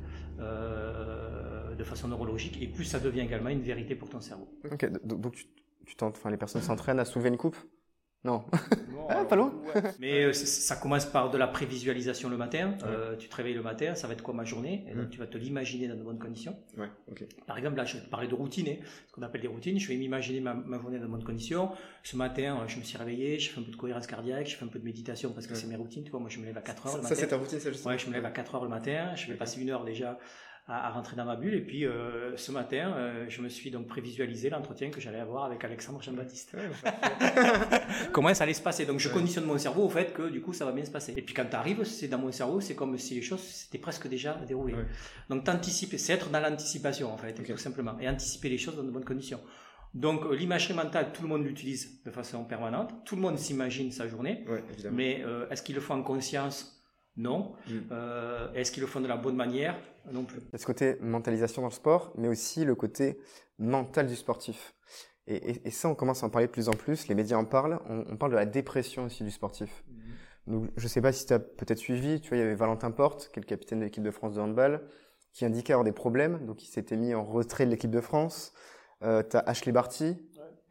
[SPEAKER 2] De façon neurologique et plus ça devient également une vérité pour ton cerveau.
[SPEAKER 1] Ok, donc tu, tu enfin, les personnes s'entraînent à soulever une coupe? Non. ah, pas loin.
[SPEAKER 2] Mais euh, ça commence par de la prévisualisation le matin. Euh, tu te réveilles le matin, ça va être quoi ma journée? Et donc tu vas te l'imaginer dans de bonnes conditions.
[SPEAKER 3] Ouais,
[SPEAKER 2] Par exemple, là, je parlais de routine, hein, ce qu'on appelle des routines. Je vais m'imaginer ma, journée dans de bonnes conditions. Ce matin, euh, je me suis réveillé, je fais un peu de cohérence cardiaque, je fais un peu de méditation parce que c'est mes routines. Tu vois, moi, je me lève à 4 heures le
[SPEAKER 3] matin.
[SPEAKER 2] Ça,
[SPEAKER 3] c'est ta routine, ça,
[SPEAKER 2] justement Ouais, je me lève à 4 heures le matin. Je vais passer une heure déjà à, rentrer dans ma bulle. Et puis euh, ce matin, euh, je me suis donc prévisualisé l'entretien que j'allais avoir avec Alexandre Jean-Baptiste. Comment ça allait se passer? Donc je conditionne mon cerveau au fait que du coup ça va bien se passer. Et puis quand tu arrives, c'est dans mon cerveau, c'est comme si les choses s'étaient presque déjà déroulées. Donc t'anticipes, c'est être dans l'anticipation en fait, tout simplement, et anticiper les choses dans de bonnes conditions. Donc euh, l'imagerie mentale, tout le monde l'utilise de façon permanente, tout le monde s'imagine sa journée, mais est-ce qu'il le fait en conscience non. Mm. Euh, est-ce qu'ils le font de la bonne manière Non plus.
[SPEAKER 1] Il y a ce côté mentalisation dans le sport, mais aussi le côté mental du sportif. Et, ça, on commence à en parler de plus en plus. Les médias en parlent. On, parle de la dépression aussi du sportif. Mm. Donc, je ne sais pas si tu as peut-être suivi. Tu vois, il y avait Valentin Porte, qui est le capitaine de l'équipe de France de handball, qui indiquait avoir des problèmes. Donc, il s'était mis en retrait de l'équipe de France. Euh, tu as Ashley Barty,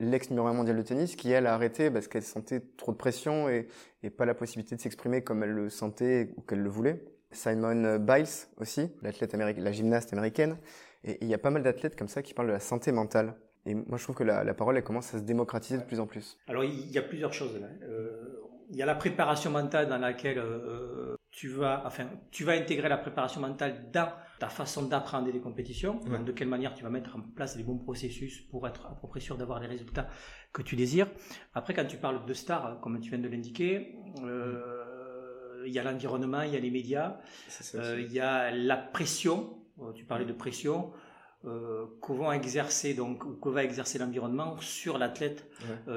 [SPEAKER 1] l'ex numéro 1 mondial de tennis, qui elle a arrêté parce qu'elle sentait trop de pression et, et pas la possibilité de s'exprimer comme elle le sentait ou qu'elle le voulait. Simone Biles aussi, l'athlète américaine, la gymnaste américaine. Et il y a pas mal d'athlètes comme ça qui parlent de la santé mentale. Et moi, je trouve que la, la, parole, elle commence à se démocratiser de plus en plus.
[SPEAKER 2] Alors, il y a plusieurs choses là. Euh, il y a la préparation mentale dans laquelle euh, tu vas, enfin, tu vas intégrer la préparation mentale dans ta façon d'apprendre des compétitions, de quelle manière tu vas mettre en place les bons processus pour être à peu près sûr d'avoir les résultats que tu désires. Après, quand tu parles de stars, comme tu viens de l'indiquer, euh, il y a l'environnement, il y a les médias, euh, il y a la pression. Euh, tu parlais de pression. Euh, que vont exercer donc ou que va exercer l'environnement sur l'athlète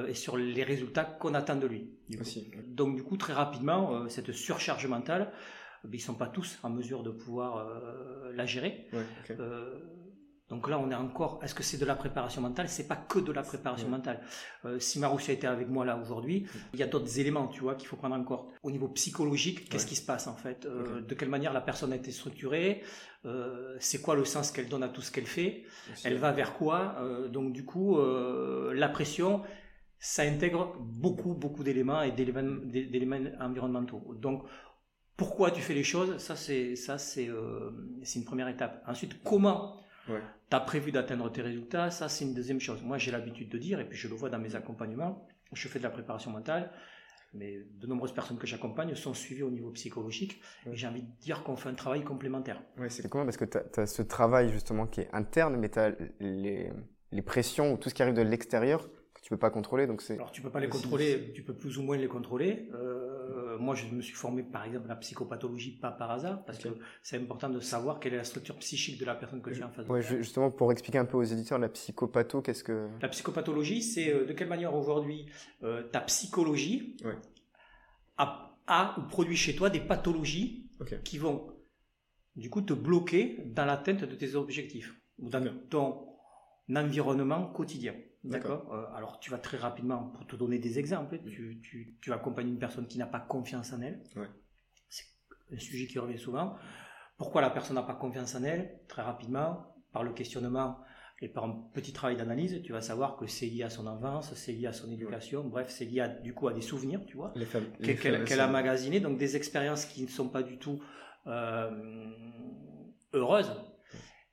[SPEAKER 2] et sur les résultats qu'on attend de lui. Donc du coup très rapidement cette surcharge mentale ils ne sont pas tous en mesure de pouvoir euh, la gérer. Euh, donc là, on est encore. Est-ce que c'est de la préparation mentale? C'est pas que de la préparation mentale. Euh, si Maroussia était avec moi là aujourd'hui, il y a d'autres éléments, tu vois, qu'il faut prendre en compte. Au niveau psychologique, qu'est-ce qui se passe en fait? De quelle manière la personne a été structurée? C'est quoi le sens qu'elle donne à tout ce qu'elle fait? Elle va vers quoi? Donc du coup, la pression, ça intègre beaucoup, beaucoup d'éléments et d'éléments environnementaux. Donc pourquoi tu fais les choses, ça c'est ça c'est euh, une première étape. Ensuite, comment tu as prévu d'atteindre tes résultats, ça c'est une deuxième chose. Moi j'ai l'habitude de dire, et puis je le vois dans mes accompagnements, je fais de la préparation mentale, mais de nombreuses personnes que j'accompagne sont suivies au niveau psychologique, et j'ai envie de dire qu'on fait un travail complémentaire.
[SPEAKER 1] c'est comment Parce que tu as, ce travail justement qui est interne, mais tu as les, les pressions ou tout ce qui arrive de l'extérieur tu peux pas contrôler. Donc c'est.
[SPEAKER 2] Alors tu peux pas les contrôler, tu peux plus ou moins les contrôler. Euh, moi, je me suis formé par exemple à la psychopathologie pas par hasard, parce que c'est important de savoir quelle est la structure psychique de la personne que tu as en face
[SPEAKER 1] ouais, Justement, pour expliquer un peu aux éditeurs, la psychopatho, qu'est-ce que...
[SPEAKER 2] La psychopathologie, c'est euh, de quelle manière aujourd'hui euh, ta psychologie a, ou produit chez toi des pathologies qui vont du coup te bloquer dans l'atteinte de tes objectifs ou dans ton environnement quotidien. D'accord. Euh, alors tu vas très rapidement, pour te donner des exemples, mm. tu, tu, tu, accompagnes une personne qui n'a pas confiance en elle. C'est un sujet qui revient souvent. Pourquoi la personne n'a pas confiance en elle? Très rapidement, par le questionnement, Et par un petit travail d'analyse, tu vas savoir que c'est lié à son enfance, c'est lié à son éducation, bref, c'est lié à, du coup à des souvenirs, tu vois, qu'elle a magasiné, donc des expériences qui ne sont pas du tout euh, heureuses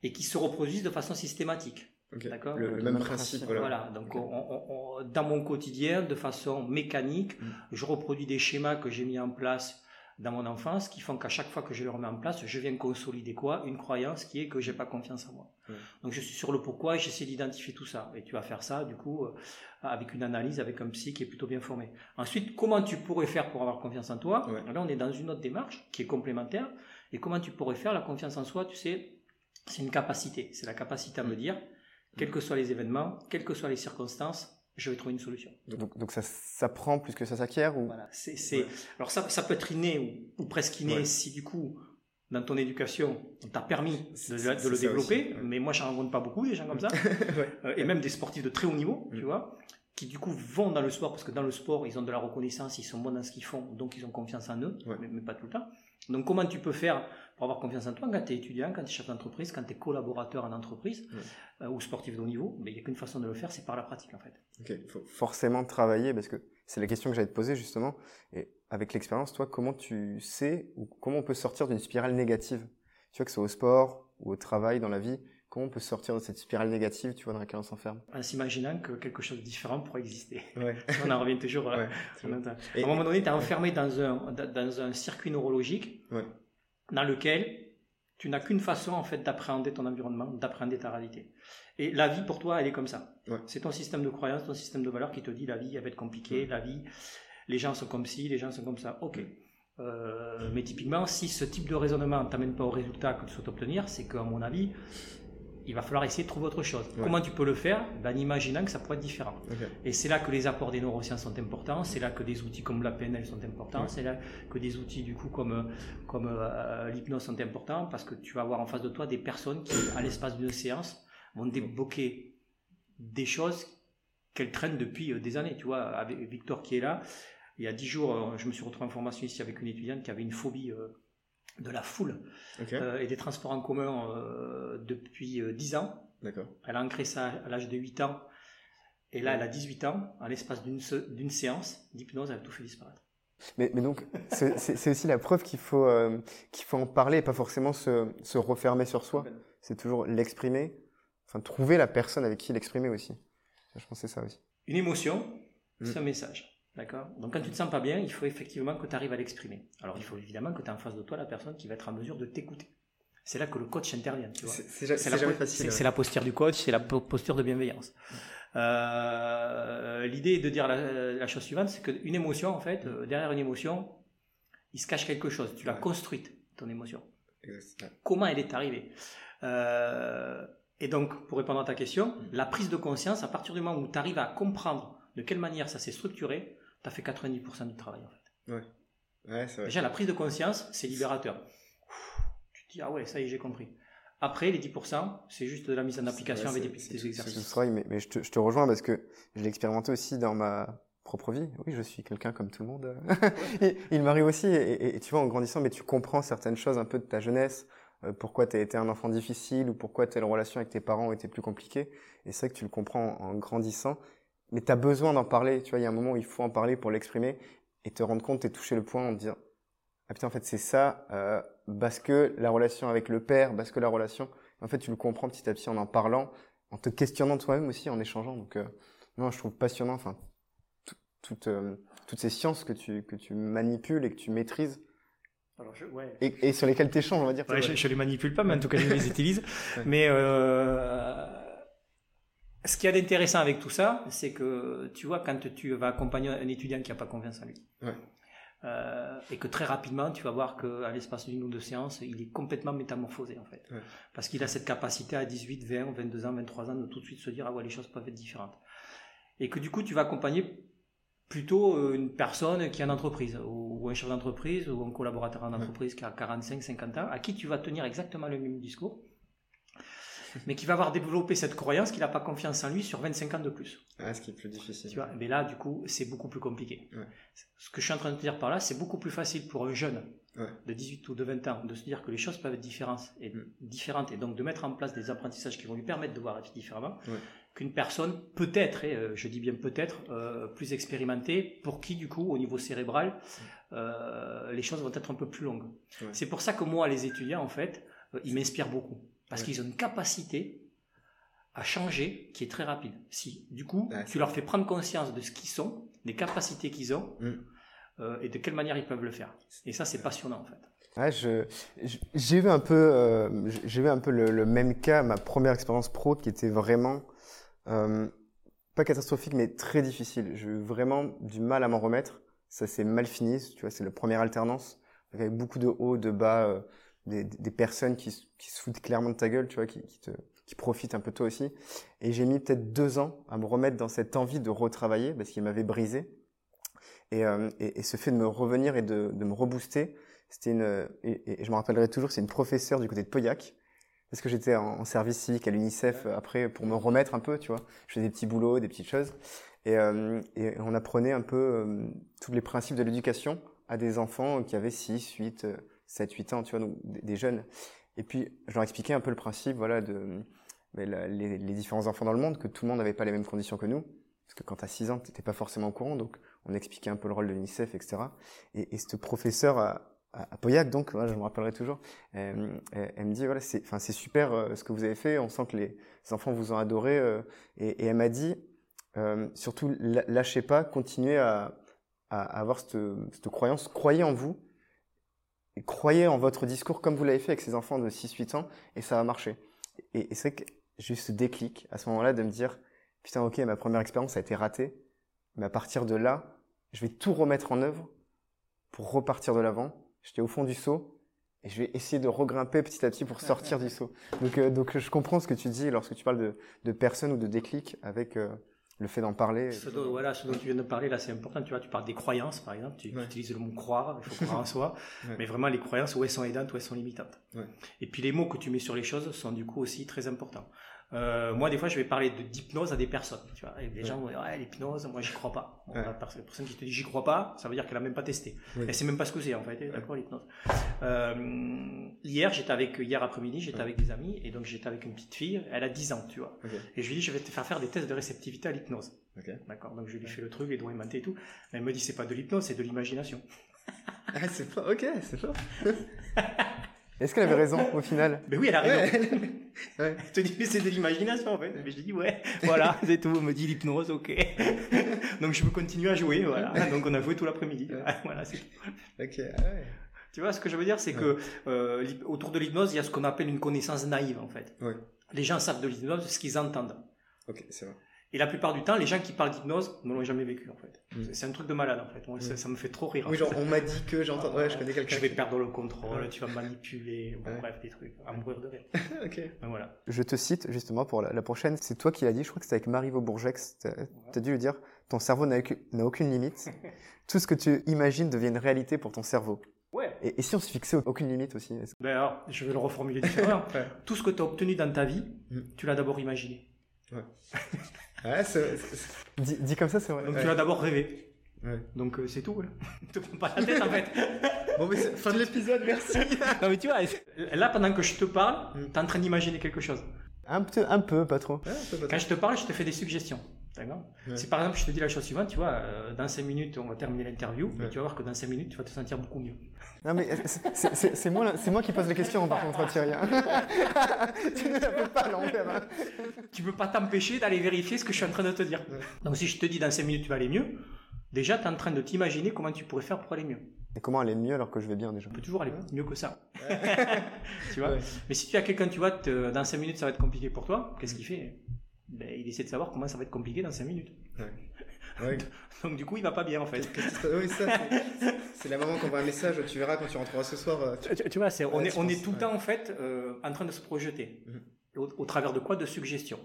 [SPEAKER 2] et qui se reproduisent de façon systématique. D'accord
[SPEAKER 3] Le, le même principe, voilà.
[SPEAKER 2] Voilà, donc on- on- on- dans mon quotidien, de façon mécanique,
[SPEAKER 3] Mm.
[SPEAKER 2] je reproduis des schémas que j'ai mis en place dans mon enfance qui font qu'à chaque fois que je les remets en place, je viens consolider quoi? Une croyance qui est que j'ai pas confiance en moi.
[SPEAKER 3] Ouais.
[SPEAKER 2] Donc je suis sur le pourquoi et j'essaie d'identifier tout ça. Et tu vas faire ça, du coup, euh, avec une analyse, avec un psy qui est plutôt bien formé. Ensuite, comment tu pourrais faire pour avoir confiance en toi?
[SPEAKER 3] Ouais.
[SPEAKER 2] Là, on est dans une autre démarche qui est complémentaire. Et comment tu pourrais faire la confiance en soi Tu sais, c'est une capacité. C'est la capacité à me dire, quels que soient les événements, quelles que soient les circonstances, je vais trouver une solution.
[SPEAKER 1] Donc, donc ça s'apprend plus que ça s'acquiert ou...
[SPEAKER 2] Voilà. C'est, c'est- Alors ça, ça peut être inné ou, ou presque inné
[SPEAKER 3] Ouais.
[SPEAKER 2] si du coup, dans ton éducation, on t'a permis de, le développer.
[SPEAKER 3] aussi, ouais.
[SPEAKER 2] Mais moi, j'en rencontre pas beaucoup des gens comme ça. Euh, et même des sportifs de très haut niveau, tu
[SPEAKER 3] Mm.
[SPEAKER 2] vois, qui du coup vont dans le sport parce que dans le sport, ils ont de la reconnaissance, ils sont bons dans ce qu'ils font, donc ils ont confiance en eux, mais, mais pas tout le temps. Donc comment tu peux faire pour avoir confiance en toi quand tu es étudiant, quand tu es chef d'entreprise, quand tu es collaborateur en entreprise euh, ou sportif de haut niveau? Mais il n'y a qu'une façon de le faire, c'est par la pratique en fait.
[SPEAKER 3] Ok, faut-
[SPEAKER 1] forcément travailler parce que c'est la question que j'allais te poser justement. Et avec l'expérience, toi, comment tu sais ou comment on peut sortir d'une spirale négative? Tu vois que c'est au sport ou au travail, dans la vie, comment on peut sortir de cette spirale négative, tu vois, dans laquelle on s'enferme
[SPEAKER 2] En s'imaginant que quelque chose de différent pourrait exister.
[SPEAKER 3] Ouais.
[SPEAKER 2] On en revient toujours. euh,
[SPEAKER 3] Ouais,
[SPEAKER 2] à un moment donné, tu es enfermé dans un, dans- un circuit neurologique
[SPEAKER 3] Ouais.
[SPEAKER 2] dans lequel tu n'as qu'une façon en fait d'appréhender ton environnement, d'appréhender ta réalité. Et la vie pour toi, elle est comme ça.
[SPEAKER 3] Ouais.
[SPEAKER 2] C'est ton système de croyance, ton système de valeurs qui te dit la vie elle va être compliquée, la vie, les gens sont comme ci, les gens sont comme ça. Ok. Euh, mais typiquement, si ce type de raisonnement ne t'amène pas au résultat que tu souhaites obtenir, c'est qu'à mon avis, il va falloir essayer de trouver autre chose.
[SPEAKER 3] Ouais.
[SPEAKER 2] Comment tu peux le faire? Ben, En imaginant que ça pourrait être différent. Et c'est là que les apports des neurosciences sont importants, c'est là que des outils comme la PNL sont importants,
[SPEAKER 3] Ouais.
[SPEAKER 2] c'est là que des outils du coup comme, comme euh, l'hypnose sont importants parce que tu vas avoir en face de toi des personnes qui, à l'espace d'une séance, vont débloquer des choses qu'elles traînent depuis euh, des années. Tu vois, avec Victor qui est là, il y a dix jours, euh, je me suis retrouvé en formation ici avec une étudiante qui avait une phobie euh, de la foule euh, et des transports en commun euh, depuis euh, 10 ans. Elle a ancré ça à l'âge de 8 ans. Et là, elle a 18 ans. À l'espace d'une séance d'hypnose, elle a tout fait disparaître.
[SPEAKER 1] Mais, mais donc, c'est c'est- c'est aussi la preuve qu'il faut, euh, qu'il faut en parler et pas forcément se, se refermer sur soi. C'est toujours l'exprimer, enfin trouver la personne avec qui l'exprimer aussi. Je pense que c'est ça aussi.
[SPEAKER 2] Une émotion, c'est
[SPEAKER 3] Mm.
[SPEAKER 2] un message. D'accord Donc, quand tu te sens pas bien, il faut effectivement que tu arrives à l'exprimer. Alors, il faut évidemment que tu aies en face de toi la personne qui va être en mesure de t'écouter. C'est là que le coach intervient. Tu vois.
[SPEAKER 3] C'est
[SPEAKER 2] la,
[SPEAKER 3] ouais.
[SPEAKER 2] posture du coach, c'est la po- posture de bienveillance. Euh, L'idée est de dire la, la chose suivante, c'est qu'une émotion, en fait, euh, derrière une émotion, il se cache quelque chose. Tu l'as
[SPEAKER 3] Ouais.
[SPEAKER 2] construite, ton émotion. Comment elle est arrivée? Euh, Et donc, pour répondre à ta question, la prise de conscience, à partir du moment où tu arrives à comprendre de quelle manière ça s'est structuré, tu as fait 90% du travail, en fait.
[SPEAKER 3] Ouais, vrai.
[SPEAKER 2] Déjà, la prise de conscience, c'est libérateur. Ouh, Tu te dis, ah ouais, ça y est, j'ai compris. Après, les 10%, c'est juste de la mise en application
[SPEAKER 3] Ouais,
[SPEAKER 2] avec des, des exercices.
[SPEAKER 1] Travail, mais, mais je, te, je te rejoins parce que je l'ai expérimenté aussi dans ma propre vie. Oui, je suis quelqu'un comme tout le monde. Et il m'arrive aussi, et, et- et tu vois, en grandissant, mais tu comprends certaines choses un peu de ta jeunesse, euh, pourquoi tu as été un enfant difficile ou pourquoi telle relation avec tes parents était plus compliquée. Et c'est vrai que tu le comprends en, en grandissant, mais tu as besoin d'en parler. Tu vois, il y a un moment où il faut en parler pour l'exprimer et te rendre compte et toucher le point en te dire ah putain en fait c'est ça euh, parce que la relation avec le père parce que la relation en fait tu le comprends petit à petit en en parlant en te questionnant toi-même aussi en échangeant donc euh, non je trouve passionnant enfin tout- toutes euh, toutes ces sciences que tu que tu manipules et que tu maîtrises
[SPEAKER 2] Alors, je, ouais.
[SPEAKER 1] et, et sur lesquelles tu échanges on va dire
[SPEAKER 2] Ouais, je, je les manipule pas, mais en tout cas, je les utilise.
[SPEAKER 3] Ouais.
[SPEAKER 2] Mais euh, ce qu'il y a d'intéressant avec tout ça, c'est que tu vois, quand tu vas accompagner un étudiant qui n'a pas confiance en lui,
[SPEAKER 3] Ouais.
[SPEAKER 2] euh, et que très rapidement, tu vas voir qu'à l'espace d'une ou deux séances, il est complètement métamorphosé en fait.
[SPEAKER 3] Ouais.
[SPEAKER 2] Parce qu'il a cette capacité à 18, 20, 22 ans, 23 ans de tout de suite se dire, ah ouais, les choses peuvent être différentes. Et que du coup, tu vas accompagner plutôt euh, une personne qui est en entreprise, ou, ou un chef d'entreprise, ou un collaborateur en entreprise qui a 45, 50 ans, à qui tu vas tenir exactement le même discours. mais qui va avoir développé cette croyance qu'il n'a pas confiance en lui sur 25 ans de plus.
[SPEAKER 4] Ah, ce qui est plus difficile.
[SPEAKER 2] Tu vois, mais là, du coup, c'est beaucoup plus compliqué.
[SPEAKER 4] Ouais.
[SPEAKER 2] Ce que je suis en train de te dire par là, c'est beaucoup plus facile pour un jeune
[SPEAKER 4] Ouais.
[SPEAKER 2] de 18 ou de 20 ans de se dire que les choses peuvent être différentes et,
[SPEAKER 4] Mm.
[SPEAKER 2] différentes et donc de mettre en place des apprentissages qui vont lui permettre de voir la vie différemment
[SPEAKER 4] Ouais.
[SPEAKER 2] qu'une personne peut-être, et euh, je dis bien peut-être, euh, plus expérimentée, pour qui du coup au niveau cérébral, euh, les choses vont être un peu plus longues. C'est pour ça que moi, les étudiants, en fait, ils m'inspirent beaucoup. Parce
[SPEAKER 4] Ouais.
[SPEAKER 2] qu'ils ont une capacité à changer qui est très rapide. Si, du coup,
[SPEAKER 4] Ouais,
[SPEAKER 2] tu leur fais prendre conscience de ce qu'ils sont, des capacités qu'ils ont,
[SPEAKER 4] Mm.
[SPEAKER 2] euh, et de quelle manière ils peuvent le faire. Et ça, c'est passionnant, en fait.
[SPEAKER 1] Ouais, je, je- j'ai eu un peu, euh, j'ai eu un peu le, le même cas, ma première expérience pro qui était vraiment euh, pas catastrophique, mais très difficile. J'ai eu vraiment du mal à m'en remettre. Ça s'est mal fini, tu vois, c'est la première alternance avec beaucoup de hauts, de bas, euh, des, personnes qui, se- foutent clairement de ta gueule, tu vois, qui, te, qui profitent un peu toi aussi. Et j'ai mis peut-être deux ans à me remettre dans cette envie de retravailler parce qu'il m'avait brisé. Et, euh, ce fait de me revenir et de, me rebooster, c'était une, et, je me rappellerai toujours, c'est une professeure du côté de Pauillac. Parce que j'étais en, service civique à l'UNICEF euh, après pour me remettre un peu, tu vois. Je faisais des petits boulots, des petites choses. Et, euh, on apprenait un peu tous les principes de l'éducation à des enfants qui avaient 6, 8, euh, 7, 8 ans, tu vois, donc des, jeunes. Et puis, je leur expliquais un peu le principe, voilà, de la- les, les différents enfants dans le monde, que tout le monde n'avait pas les mêmes conditions que nous. Parce que quand tu as 6 ans, tu n'étais pas forcément au courant, donc on expliquait un peu le rôle de l'UNICEF, etc. Et, et cette professeure à, à, à donc, voilà, je me rappellerai toujours, elle, me dit, voilà, c'est, enfin, c'est super euh, ce que vous avez fait, on sent que les, enfants vous ont adoré. euh, et, et elle m'a dit, euh, surtout, lâchez pas, continuez à, à, avoir cette, cette croyance, croyez en vous, croyez en votre discours comme vous l'avez fait avec ces enfants de 6-8 ans, et ça va marcher. Et, et c'est vrai que j'ai eu ce déclic à ce moment-là de me dire, putain, ok, ma première expérience a été ratée, mais à partir de là, je vais tout remettre en œuvre pour repartir de l'avant. J'étais au fond du seau, et je vais essayer de regrimper petit à petit pour sortir du seau. Donc, euh, donc je comprends ce que tu dis lorsque tu parles de, de personnes ou de déclic avec euh, le fait d'en parler.
[SPEAKER 2] Ce dont, voilà, ce dont tu viens de parler là, c'est important. Tu vois, tu parles des croyances, par exemple. Tu
[SPEAKER 4] Ouais.
[SPEAKER 2] utilises le mot croire, il faut croire en soi.
[SPEAKER 4] Ouais.
[SPEAKER 2] Mais vraiment, les croyances, où elles sont aidantes, où elles sont limitantes.
[SPEAKER 4] Ouais.
[SPEAKER 2] Et puis, les mots que tu mets sur les choses sont du coup aussi très importants. Euh, moi, des fois, je vais parler de- d'hypnose à des personnes. Tu vois, et les gens vont dire, ouais, l'hypnose, moi, j'y crois pas. Bon,
[SPEAKER 4] Ouais.
[SPEAKER 2] la pers- la personne qui te dit, j'y crois pas, ça veut dire qu'elle a même pas testé.
[SPEAKER 4] Oui.
[SPEAKER 2] Elle sait même pas ce que c'est, en fait. D'accord, l'hypnose. Euh, hier, j'étais avec, hier après-midi, j'étais avec des amis, et donc j'étais avec une petite fille, elle a 10 ans, tu vois. Et je lui dis, je vais te faire faire des tests de réceptivité à l'hypnose.
[SPEAKER 4] Ok.
[SPEAKER 2] D'accord, donc je lui fais le truc, les doigts aimantés et tout. Elle me dit, c'est pas de l'hypnose, c'est de l'imagination.
[SPEAKER 4] Ah, c'est pas. Ok, c'est pas.
[SPEAKER 1] Est-ce qu'elle avait raison au final
[SPEAKER 2] Mais oui, elle a raison.
[SPEAKER 4] Ouais.
[SPEAKER 2] Elle te dit, mais c'est de l'imagination en fait. Mais je dis, ouais, voilà, c'est tout. Elle me dit l'hypnose, ok. donc je peux continuer à jouer, voilà. Donc on a joué tout l'après-midi.
[SPEAKER 4] Ouais.
[SPEAKER 2] Voilà, c'est tout.
[SPEAKER 4] Ok, ah ouais.
[SPEAKER 2] Tu vois, ce que je veux dire, c'est que euh, autour de l'hypnose, il y a ce qu'on appelle une connaissance naïve en fait. Les gens savent de l'hypnose ce qu'ils entendent.
[SPEAKER 4] Ok, c'est vrai.
[SPEAKER 2] Et la plupart du temps, les gens qui parlent d'hypnose ne l'ont jamais vécu en fait.
[SPEAKER 4] Mm.
[SPEAKER 2] C'est un truc de malade en fait. Moi, ça, ça me fait trop rire.
[SPEAKER 4] Oui, genre, on m'a dit que j'entends. Ouais, je connais quelqu'un.
[SPEAKER 2] Je vais
[SPEAKER 4] qui-
[SPEAKER 2] perdre le contrôle,
[SPEAKER 4] Ouais.
[SPEAKER 2] tu vas me manipuler, bon,
[SPEAKER 4] Ouais.
[SPEAKER 2] bref, des trucs, à mourir de rire.
[SPEAKER 4] ok.
[SPEAKER 2] Ben voilà.
[SPEAKER 1] Je te cite justement pour la, la prochaine, c'est toi qui l'as dit, je crois que c'était avec Marie Vaubourgex, tu as dû lui dire, ton cerveau n'a aucune- limite, tout ce que tu imagines devient une réalité pour ton cerveau.
[SPEAKER 2] Ouais.
[SPEAKER 1] Et, et si on se fixait aucune limite aussi
[SPEAKER 2] Ben alors, je vais le reformuler différemment.
[SPEAKER 4] Ouais.
[SPEAKER 2] Tout ce que tu as obtenu dans ta vie,
[SPEAKER 4] Mm.
[SPEAKER 2] tu l'as d'abord imaginé.
[SPEAKER 4] Ouais, c'est. c'est-
[SPEAKER 1] dit, dit comme ça, c'est vrai.
[SPEAKER 2] Donc
[SPEAKER 4] Ouais.
[SPEAKER 2] tu l'as d'abord rêvé.
[SPEAKER 4] Ouais.
[SPEAKER 2] Donc euh, c'est tout. Là. te prends pas la tête en fait.
[SPEAKER 4] Bon, mais c'est fin de l'épisode, merci.
[SPEAKER 2] non mais tu vois, là pendant que je te parle,
[SPEAKER 4] Mm.
[SPEAKER 2] tu es en train d'imaginer quelque chose.
[SPEAKER 1] Un, peu, un peu, pas trop.
[SPEAKER 4] Ouais, un peu pas
[SPEAKER 2] Quand je te parle, je te fais des suggestions. D'accord
[SPEAKER 4] Ouais.
[SPEAKER 2] Si par exemple je te dis la chose suivante, tu vois, euh, dans 5 minutes on va terminer l'interview, et
[SPEAKER 4] Ouais.
[SPEAKER 2] tu vas voir que dans 5 minutes tu vas te sentir beaucoup mieux.
[SPEAKER 1] Non mais c'est- c'est- moi, qui pose les questions par contre, Thierry. hein. tu ne la fais pas l'envers. hein.
[SPEAKER 2] Tu peux pas t'empêcher d'aller vérifier ce que je suis en train de te dire.
[SPEAKER 4] Ouais.
[SPEAKER 2] Donc si je te dis dans 5 minutes tu vas aller mieux, déjà tu es en train de t'imaginer comment tu pourrais faire pour aller mieux.
[SPEAKER 1] Et comment aller mieux alors que je vais bien déjà
[SPEAKER 2] On peut toujours aller mieux que ça. tu vois?
[SPEAKER 4] Ouais.
[SPEAKER 2] Mais si tu as quelqu'un, tu vois, te- dans 5 minutes ça va être compliqué pour toi, qu'est-ce qu'il fait? Ben, Il essaie de savoir comment ça va être compliqué dans 5 minutes.
[SPEAKER 4] Ouais.
[SPEAKER 2] Donc du coup il va pas bien en fait.
[SPEAKER 4] Oui, ça, c'est- la maman qui envoie un message, tu verras quand tu rentreras ce soir. euh, tu-
[SPEAKER 2] Tu, tu vois, on,
[SPEAKER 4] Ouais,
[SPEAKER 2] est, on
[SPEAKER 4] pense,
[SPEAKER 2] est tout le temps en fait euh, en train de se projeter.
[SPEAKER 4] Mhm.
[SPEAKER 2] Au, au travers de quoi? De suggestions.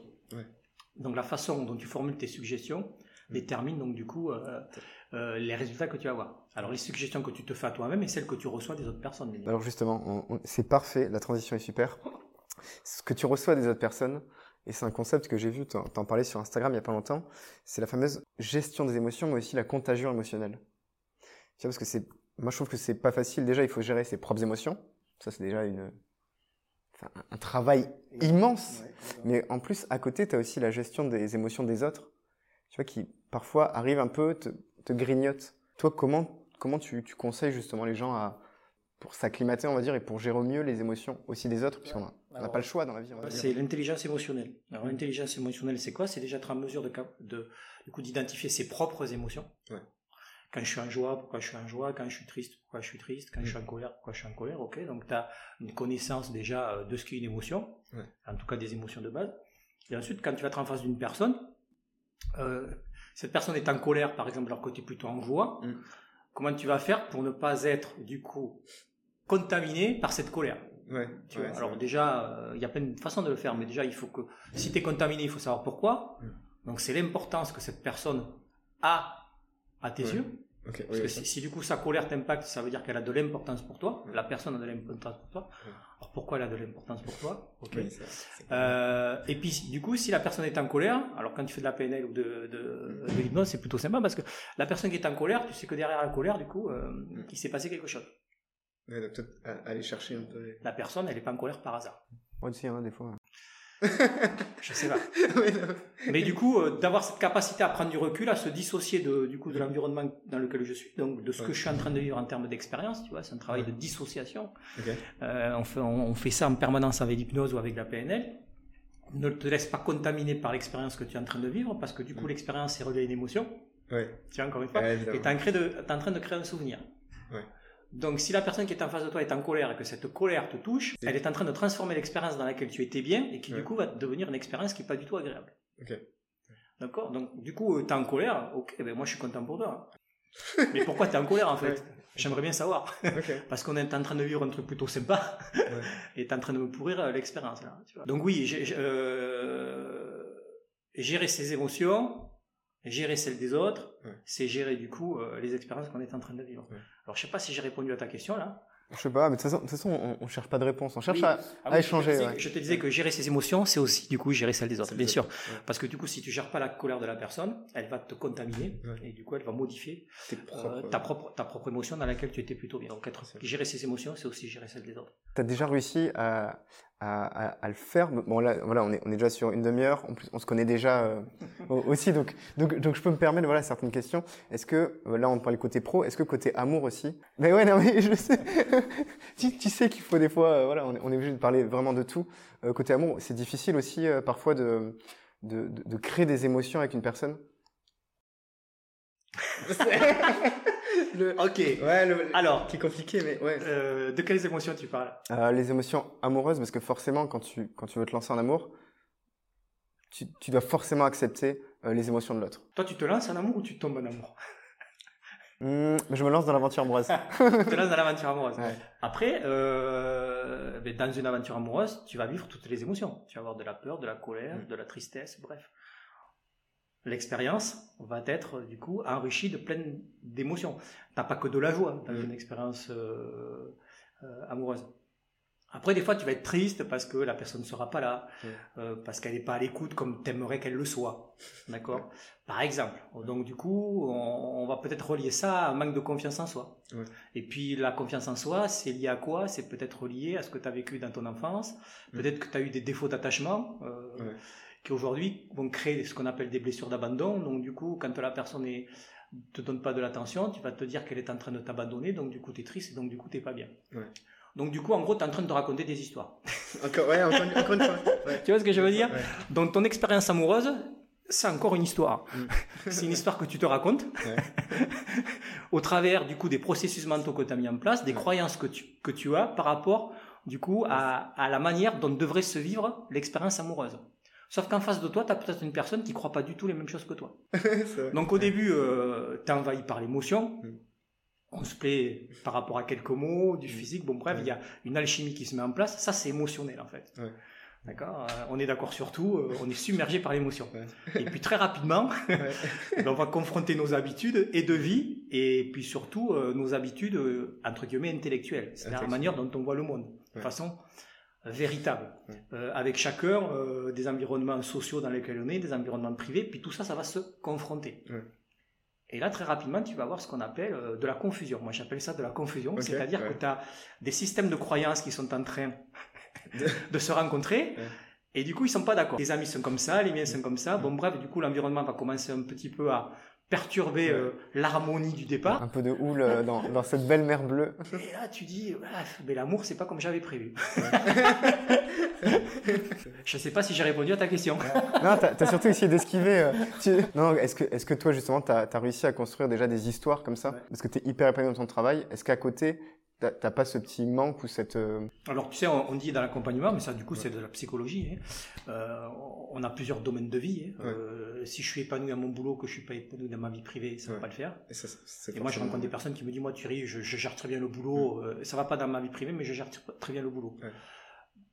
[SPEAKER 2] Donc la façon dont tu formules tes suggestions
[SPEAKER 4] Mhm.
[SPEAKER 2] détermine donc du coup euh, euh, les résultats que tu vas avoir. Alors les suggestions que tu te fais à toi-même et celles que tu reçois des autres personnes.
[SPEAKER 1] Alors justement, c'est parfait, la transition est super. ce que tu reçois des autres personnes, et c'est un concept que j'ai vu, t'en t'en parlais sur Instagram il y a pas longtemps, c'est la fameuse gestion des émotions, mais aussi la contagion émotionnelle. Tu vois, parce que c'est, moi je trouve que c'est pas facile. Déjà, il faut gérer ses propres émotions. Ça, c'est déjà une, enfin, un travail immense. Mais en plus, à côté, tu as aussi la gestion des émotions des autres, tu vois, qui parfois arrivent un peu, te, te grignotent. Toi, comment, comment tu, tu conseilles justement les gens à, pour s'acclimater, on va dire, et pour gérer au mieux les émotions aussi des autres, puisqu'on n'a
[SPEAKER 2] Alors,
[SPEAKER 1] pas le choix dans la vie. on.
[SPEAKER 2] C'est l'intelligence émotionnelle. Alors l'intelligence émotionnelle, c'est quoi? C'est déjà être en mesure de, du coup d'identifier ses propres émotions.
[SPEAKER 5] Ouais.
[SPEAKER 2] Quand je suis en joie, pourquoi je suis en joie? Quand je suis triste, pourquoi je suis triste? Quand je suis en colère, pourquoi je suis en colère? Ok, donc tu as une connaissance déjà euh, de ce qu'est une émotion,
[SPEAKER 5] Ouais.
[SPEAKER 2] en tout cas des émotions de base. Et ensuite, quand tu vas être en face d'une personne, euh, cette personne est en colère, par exemple, alors que tu es plutôt en joie,
[SPEAKER 5] Mm.
[SPEAKER 2] comment tu vas faire pour ne pas être du coup contaminé par cette colère?
[SPEAKER 5] Ouais,
[SPEAKER 2] tu
[SPEAKER 5] ouais,
[SPEAKER 2] vois.
[SPEAKER 5] c'est
[SPEAKER 2] Alors
[SPEAKER 5] vrai.
[SPEAKER 2] déjà, euh, il y a plein de façons de le faire, mais déjà, il faut que, si tu es contaminé, il faut savoir pourquoi.
[SPEAKER 5] Mm.
[SPEAKER 2] Donc c'est l'importance que cette personne a à tes
[SPEAKER 5] Ouais.
[SPEAKER 2] yeux. Parce
[SPEAKER 5] oui,
[SPEAKER 2] que si, si du coup sa colère t'impacte, ça veut dire qu'elle a de l'importance pour toi.
[SPEAKER 5] Ouais.
[SPEAKER 2] La personne a de l'importance pour toi.
[SPEAKER 5] Ouais.
[SPEAKER 2] Alors pourquoi elle a de l'importance pour toi?
[SPEAKER 5] Oui,
[SPEAKER 2] Euh, et puis, du coup, si la personne est en colère, alors quand tu fais de la PNL ou de, de, de l'hypnose, c'est plutôt sympa parce que la personne qui est en colère, tu sais que derrière la colère, du coup, euh, il s'est passé quelque chose.
[SPEAKER 5] Ouais, donc peut-être à- aller chercher un peu. les-
[SPEAKER 2] La personne, elle n'est pas en colère par hasard.
[SPEAKER 1] Moi aussi, hein, des fois.
[SPEAKER 2] Je sais pas. Mais du coup, euh, d'avoir cette capacité à prendre du recul, à se dissocier de, du coup, de l'environnement dans lequel je suis, donc de ce
[SPEAKER 5] Ouais.
[SPEAKER 2] que je suis en train de vivre en termes d'expérience, tu vois, c'est un travail de dissociation. Euh, on, fait, on, on fait ça en permanence avec l'hypnose ou avec la PNL. Ne te laisse pas contaminer par l'expérience que tu es en train de vivre, parce que du coup, l'expérience est reliée à une émotion.
[SPEAKER 5] Ouais,
[SPEAKER 2] Tu vois, encore une fois.
[SPEAKER 5] ouais,
[SPEAKER 2] Et tu es, en train de- t'es en train de créer un souvenir. Donc, si la personne qui est en face de toi est en colère et que cette colère te touche, elle est en train de transformer l'expérience dans laquelle tu étais bien et qui,
[SPEAKER 5] Ouais.
[SPEAKER 2] du coup, va devenir une expérience qui n'est pas du tout agréable. D'accord? Donc, du coup, tu es en colère. Ok, ben moi, je suis content pour toi. Mais pourquoi tu es en colère, en fait?
[SPEAKER 5] Ouais.
[SPEAKER 2] J'aimerais bien savoir. Parce qu'on est en train de vivre un truc plutôt sympa
[SPEAKER 5] Ouais.
[SPEAKER 2] et tu es en train de me pourrir euh, l'expérience. là, tu vois. Donc, oui, j'ai- j'ai, euh, gérer ses émotions, gérer celles des autres,
[SPEAKER 5] Ouais.
[SPEAKER 2] c'est gérer, du coup, euh, les expériences qu'on est en train de vivre.
[SPEAKER 5] Ouais.
[SPEAKER 2] Alors, je sais pas si j'ai répondu à ta question, là.
[SPEAKER 1] Je sais pas, mais de toute façon, de toute façon on, on cherche pas de réponse. On cherche
[SPEAKER 2] Oui.
[SPEAKER 1] à,
[SPEAKER 2] Ah
[SPEAKER 1] à
[SPEAKER 2] oui,
[SPEAKER 1] échanger.
[SPEAKER 2] Je te, disais,
[SPEAKER 1] ouais.
[SPEAKER 2] je te disais que gérer ses émotions, c'est aussi du coup gérer celles des autres, bien sûr.
[SPEAKER 5] ouais.
[SPEAKER 2] Parce que du coup, si tu gères pas la colère de la personne, elle va te contaminer
[SPEAKER 5] Ouais.
[SPEAKER 2] et du coup, elle va modifier euh, ta propre ta propre émotion dans laquelle tu étais plutôt bien. Donc, être, gérer ses émotions, c'est aussi gérer celles des autres.
[SPEAKER 1] Tu as déjà réussi à, à, le faire. Bon, là, voilà, on est, on est déjà sur une demi-heure. On se connaît déjà euh, au- aussi. Donc, donc, donc, je peux me permettre voilà, certaines questions. Est-ce que, euh, là, on parlait côté pro, est-ce que côté amour aussi? Mais ouais, non, mais je sais. tu, sais qu'il faut des fois, euh, voilà, on est, on est obligé de parler vraiment de tout. Côté amour, c'est difficile aussi parfois de, de, de créer des émotions avec une personne.
[SPEAKER 5] Le-
[SPEAKER 2] Ok.
[SPEAKER 5] Ouais, le...
[SPEAKER 2] Alors,
[SPEAKER 5] qui est compliqué, mais ouais.
[SPEAKER 2] euh, de quelles émotions tu parles?
[SPEAKER 1] Euh, les émotions amoureuses, parce que forcément, quand tu, quand tu veux te lancer en amour, tu, tu dois forcément accepter euh, les émotions de l'autre.
[SPEAKER 2] Toi, tu te lances en amour ou tu tombes en amour?
[SPEAKER 1] Hmm, je me lance dans l'aventure amoureuse.
[SPEAKER 2] Tu te lances dans l'aventure amoureuse.
[SPEAKER 1] Ouais.
[SPEAKER 2] Après, euh, ben, dans une aventure amoureuse, tu vas vivre toutes les émotions. Tu vas avoir de la peur, de la colère,
[SPEAKER 5] Mm.
[SPEAKER 2] de la tristesse, bref. L'expérience va être du coup enrichie de plein d'émotions. T'as pas que de la joie dans
[SPEAKER 5] Mm.
[SPEAKER 2] une expérience euh, euh, amoureuse. Après, des fois, tu vas être triste parce que la personne ne sera pas là,
[SPEAKER 5] Mm.
[SPEAKER 2] euh, parce qu'elle n'est pas à l'écoute comme t'aimerais qu'elle le soit. D'accord? Par exemple. Donc, du coup, on, on va peut-être relier ça à un manque de confiance en soi. Et puis, la confiance en soi, c'est lié à quoi? C'est peut-être lié à ce que tu as vécu dans ton enfance.
[SPEAKER 5] Mm.
[SPEAKER 2] Peut-être que tu as eu des défauts d'attachement. euh. Qui aujourd'hui vont créer ce qu'on appelle des blessures d'abandon. Donc du coup, quand la personne ne te donne pas de l'attention, tu vas te dire qu'elle est en train de t'abandonner, donc du coup tu es triste et donc du coup tu pas bien.
[SPEAKER 5] Ouais.
[SPEAKER 2] Donc du coup, en gros, tu es en train de te raconter des histoires.
[SPEAKER 5] Encore, ouais, encore, encore une fois. Ouais.
[SPEAKER 2] Tu vois ce que je veux dire?
[SPEAKER 5] Ouais.
[SPEAKER 2] Donc ton expérience amoureuse, c'est encore une histoire.
[SPEAKER 5] Mm.
[SPEAKER 2] c'est une histoire que tu te racontes
[SPEAKER 5] Ouais.
[SPEAKER 2] au travers du coup des processus mentaux que tu as mis en place, des
[SPEAKER 5] Ouais.
[SPEAKER 2] croyances que tu, que tu as par rapport du coup à, à la manière dont devrait se vivre l'expérience amoureuse. Sauf qu'en face de toi, tu as peut-être une personne qui croit pas du tout les mêmes choses que toi. Donc au début, euh, t'es envahi par l'émotion.
[SPEAKER 5] Mm.
[SPEAKER 2] On se plaît par rapport à quelques mots, du
[SPEAKER 5] Mm.
[SPEAKER 2] physique. Bon, bref, il y a une alchimie qui se met en place. Ça, c'est émotionnel en fait. D'accord Euh, On est d'accord sur tout. euh, on est submergé par l'émotion. Et puis très rapidement, ben, on va confronter nos habitudes et de vie, et puis surtout euh, nos habitudes entre guillemets intellectuelles. C'est la manière dont on voit le monde. De toute façon, véritable, euh, avec chacun euh, des environnements sociaux dans lesquels on est, des environnements privés, puis tout ça, ça va se confronter.
[SPEAKER 6] Mm.
[SPEAKER 2] Et là, très rapidement, tu vas avoir ce qu'on appelle euh, de la confusion. Moi, j'appelle ça de la confusion, c'est-à-dire
[SPEAKER 6] ouais.
[SPEAKER 2] que tu as des systèmes de croyances qui sont en train de se rencontrer.
[SPEAKER 6] Ouais.
[SPEAKER 2] Et du coup, ils sont pas d'accord. Les amis sont comme ça, les miens sont comme ça. Bon, bref, du coup, l'environnement va commencer un petit peu à perturber
[SPEAKER 6] Ouais.
[SPEAKER 2] euh, l'harmonie du départ.
[SPEAKER 1] Un peu de houle euh, dans, dans cette belle mer bleue.
[SPEAKER 2] Et là, tu dis, Ah, mais l'amour, c'est pas comme j'avais prévu. Je sais pas si j'ai répondu à ta question.
[SPEAKER 1] Non, t'as as surtout essayé d'esquiver. euh, tu- Non, est-ce que, est que toi, justement, t'as as réussi à construire déjà des histoires comme ça?
[SPEAKER 2] Ouais.
[SPEAKER 1] Parce que t'es hyper épanoui dans ton travail. Est-ce qu'à côté, t'as pas ce petit manque ou cette. euh,
[SPEAKER 2] Alors, tu sais, on, on dit dans l'accompagnement, mais ça, du coup, c'est de la psychologie. hein. Euh, on a plusieurs domaines de vie. hein.
[SPEAKER 6] Ouais.
[SPEAKER 2] Euh, si je suis épanoui à mon boulot, que je suis pas épanoui dans ma vie privée, ça va
[SPEAKER 6] Ouais.
[SPEAKER 2] pas le faire.
[SPEAKER 6] Et, ça, c'est
[SPEAKER 2] Et moi, je rencontre des personnes qui me disent, moi, Thierry, je, je gère très bien le boulot.
[SPEAKER 6] Mm.
[SPEAKER 2] euh, ça va pas dans ma vie privée, mais je gère tr- très bien le boulot.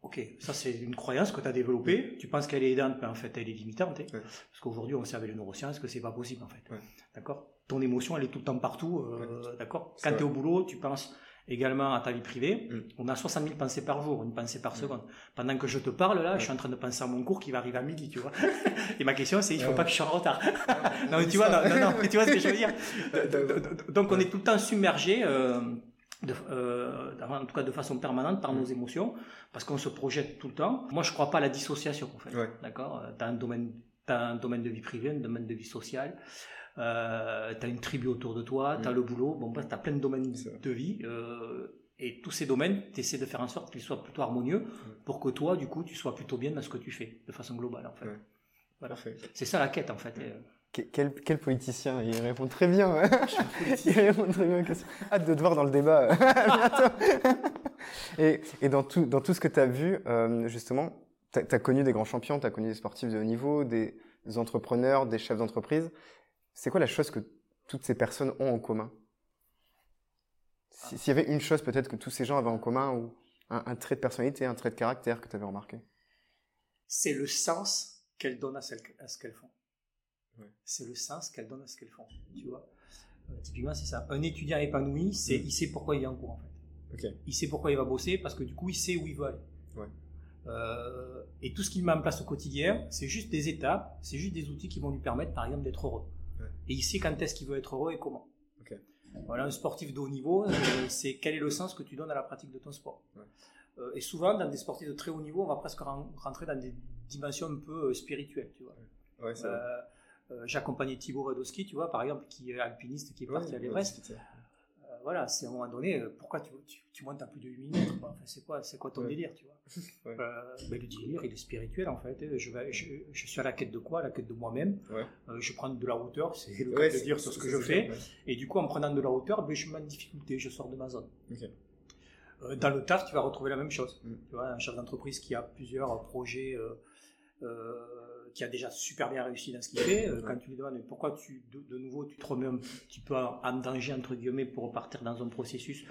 [SPEAKER 2] Ok, ça c'est une croyance que tu as développée. Tu penses qu'elle est aidante, mais en fait elle est limitante. hein. Parce qu'aujourd'hui on sait avec les neurosciences que c'est pas possible en fait. D'accord? Ton émotion elle est tout le temps partout. D'accord? Quand tu es au boulot, tu penses également à ta vie privée.
[SPEAKER 6] Mm.
[SPEAKER 2] On a 60 000 pensées par jour, une pensée par
[SPEAKER 6] Ouais.
[SPEAKER 2] seconde. Pendant que je te parle là, je suis en train de penser à mon cours qui va arriver à midi, tu vois. Et ma question c'est il faut pas que je sois en retard. non, mais tu vois, non, non, tu vois ce que je veux dire. Donc on est tout le temps submergé, euh, de, euh, en tout cas de façon permanente, par
[SPEAKER 6] Mm.
[SPEAKER 2] nos émotions, parce qu'on se projette tout le temps. Moi je crois pas à la dissociation en fait.
[SPEAKER 6] Ouais.
[SPEAKER 2] D'accord Tu as un domaine, t'as un domaine de vie privée, un domaine de vie sociale. Euh, tu as une tribu autour de toi, tu as
[SPEAKER 6] Mm.
[SPEAKER 2] le boulot, bon, bref, tu as plein de domaines de vie. euh, et tous ces domaines, tu essaies de faire en sorte qu'ils soient plutôt harmonieux pour que toi, du coup, tu sois plutôt bien dans ce que tu fais, de façon globale, en fait.
[SPEAKER 6] Ouais.
[SPEAKER 2] Voilà. C'est ça la quête, en fait. Et, euh,
[SPEAKER 1] que- Quel, quel politicien Il répond très bien. ouais. Il répond très bien. Hâte de te voir dans le débat. euh, bientôt. et, et dans, tout, dans tout ce que tu as vu, euh, justement, tu as, connu des grands champions, tu as connu des sportifs de haut niveau, des entrepreneurs, des chefs d'entreprise. C'est quoi la chose que toutes ces personnes ont en commun? Si- S'il y avait une chose peut-être que tous ces gens avaient en commun, ou un, un trait de personnalité, un trait de caractère que tu avais remarqué?
[SPEAKER 2] C'est le sens qu'elles donnent à, ce qu'elles font. C'est le sens qu'elles donnent à ce qu'elles font. Tu vois Euh, Typiquement, c'est ça. Un étudiant épanoui, c'est
[SPEAKER 6] Mm.
[SPEAKER 2] il sait pourquoi il est en cours, en fait. Il sait pourquoi il va bosser parce que du coup, il sait où il veut aller.
[SPEAKER 6] Ouais.
[SPEAKER 2] Euh, et tout ce qu'il met en place au quotidien, c'est juste des étapes, c'est juste des outils qui vont lui permettre, par exemple, d'être heureux. Et il sait quand est-ce qu'il veut être heureux et comment. Voilà, un sportif de haut niveau, euh, c'est quel est le sens que tu donnes à la pratique de ton sport.
[SPEAKER 6] Ouais.
[SPEAKER 2] Euh, et souvent, dans des sportifs de très haut niveau, on va presque ren- rentrer dans des dimensions un peu euh, spirituelles, tu vois.
[SPEAKER 6] Ouais.
[SPEAKER 2] Euh, J'accompagnais Thibaut Radowski, tu vois, par exemple, qui est alpiniste, qui est parti
[SPEAKER 6] Ouais,
[SPEAKER 2] à l'Everest. Voilà, c'est à un moment donné, euh, pourquoi tu, tu, tu montes à plus de 8000 mètres quoi Enfin, C'est quoi, ton
[SPEAKER 6] Ouais.
[SPEAKER 2] délire, tu vois
[SPEAKER 6] Ouais.
[SPEAKER 2] Euh, ben, Le délire, il est spirituel en fait. Je, vais, je, je suis à la quête de quoi? À la quête de moi-même.
[SPEAKER 6] Ouais.
[SPEAKER 2] Euh, je prends de la hauteur, c'est le cas de dire sur ce que je fais. Et du coup, en prenant de la hauteur, ben, je me mets en difficulté, je sors de ma zone. Euh, dans le taf, tu vas retrouver la même chose.
[SPEAKER 6] Mm.
[SPEAKER 2] Tu vois, un chef d'entreprise qui a plusieurs projets, qui a déjà super bien réussi dans ce qu'il fait, euh, quand tu lui demandes pourquoi tu, de, de nouveau tu te remets un petit peu en danger entre guillemets pour repartir dans un processus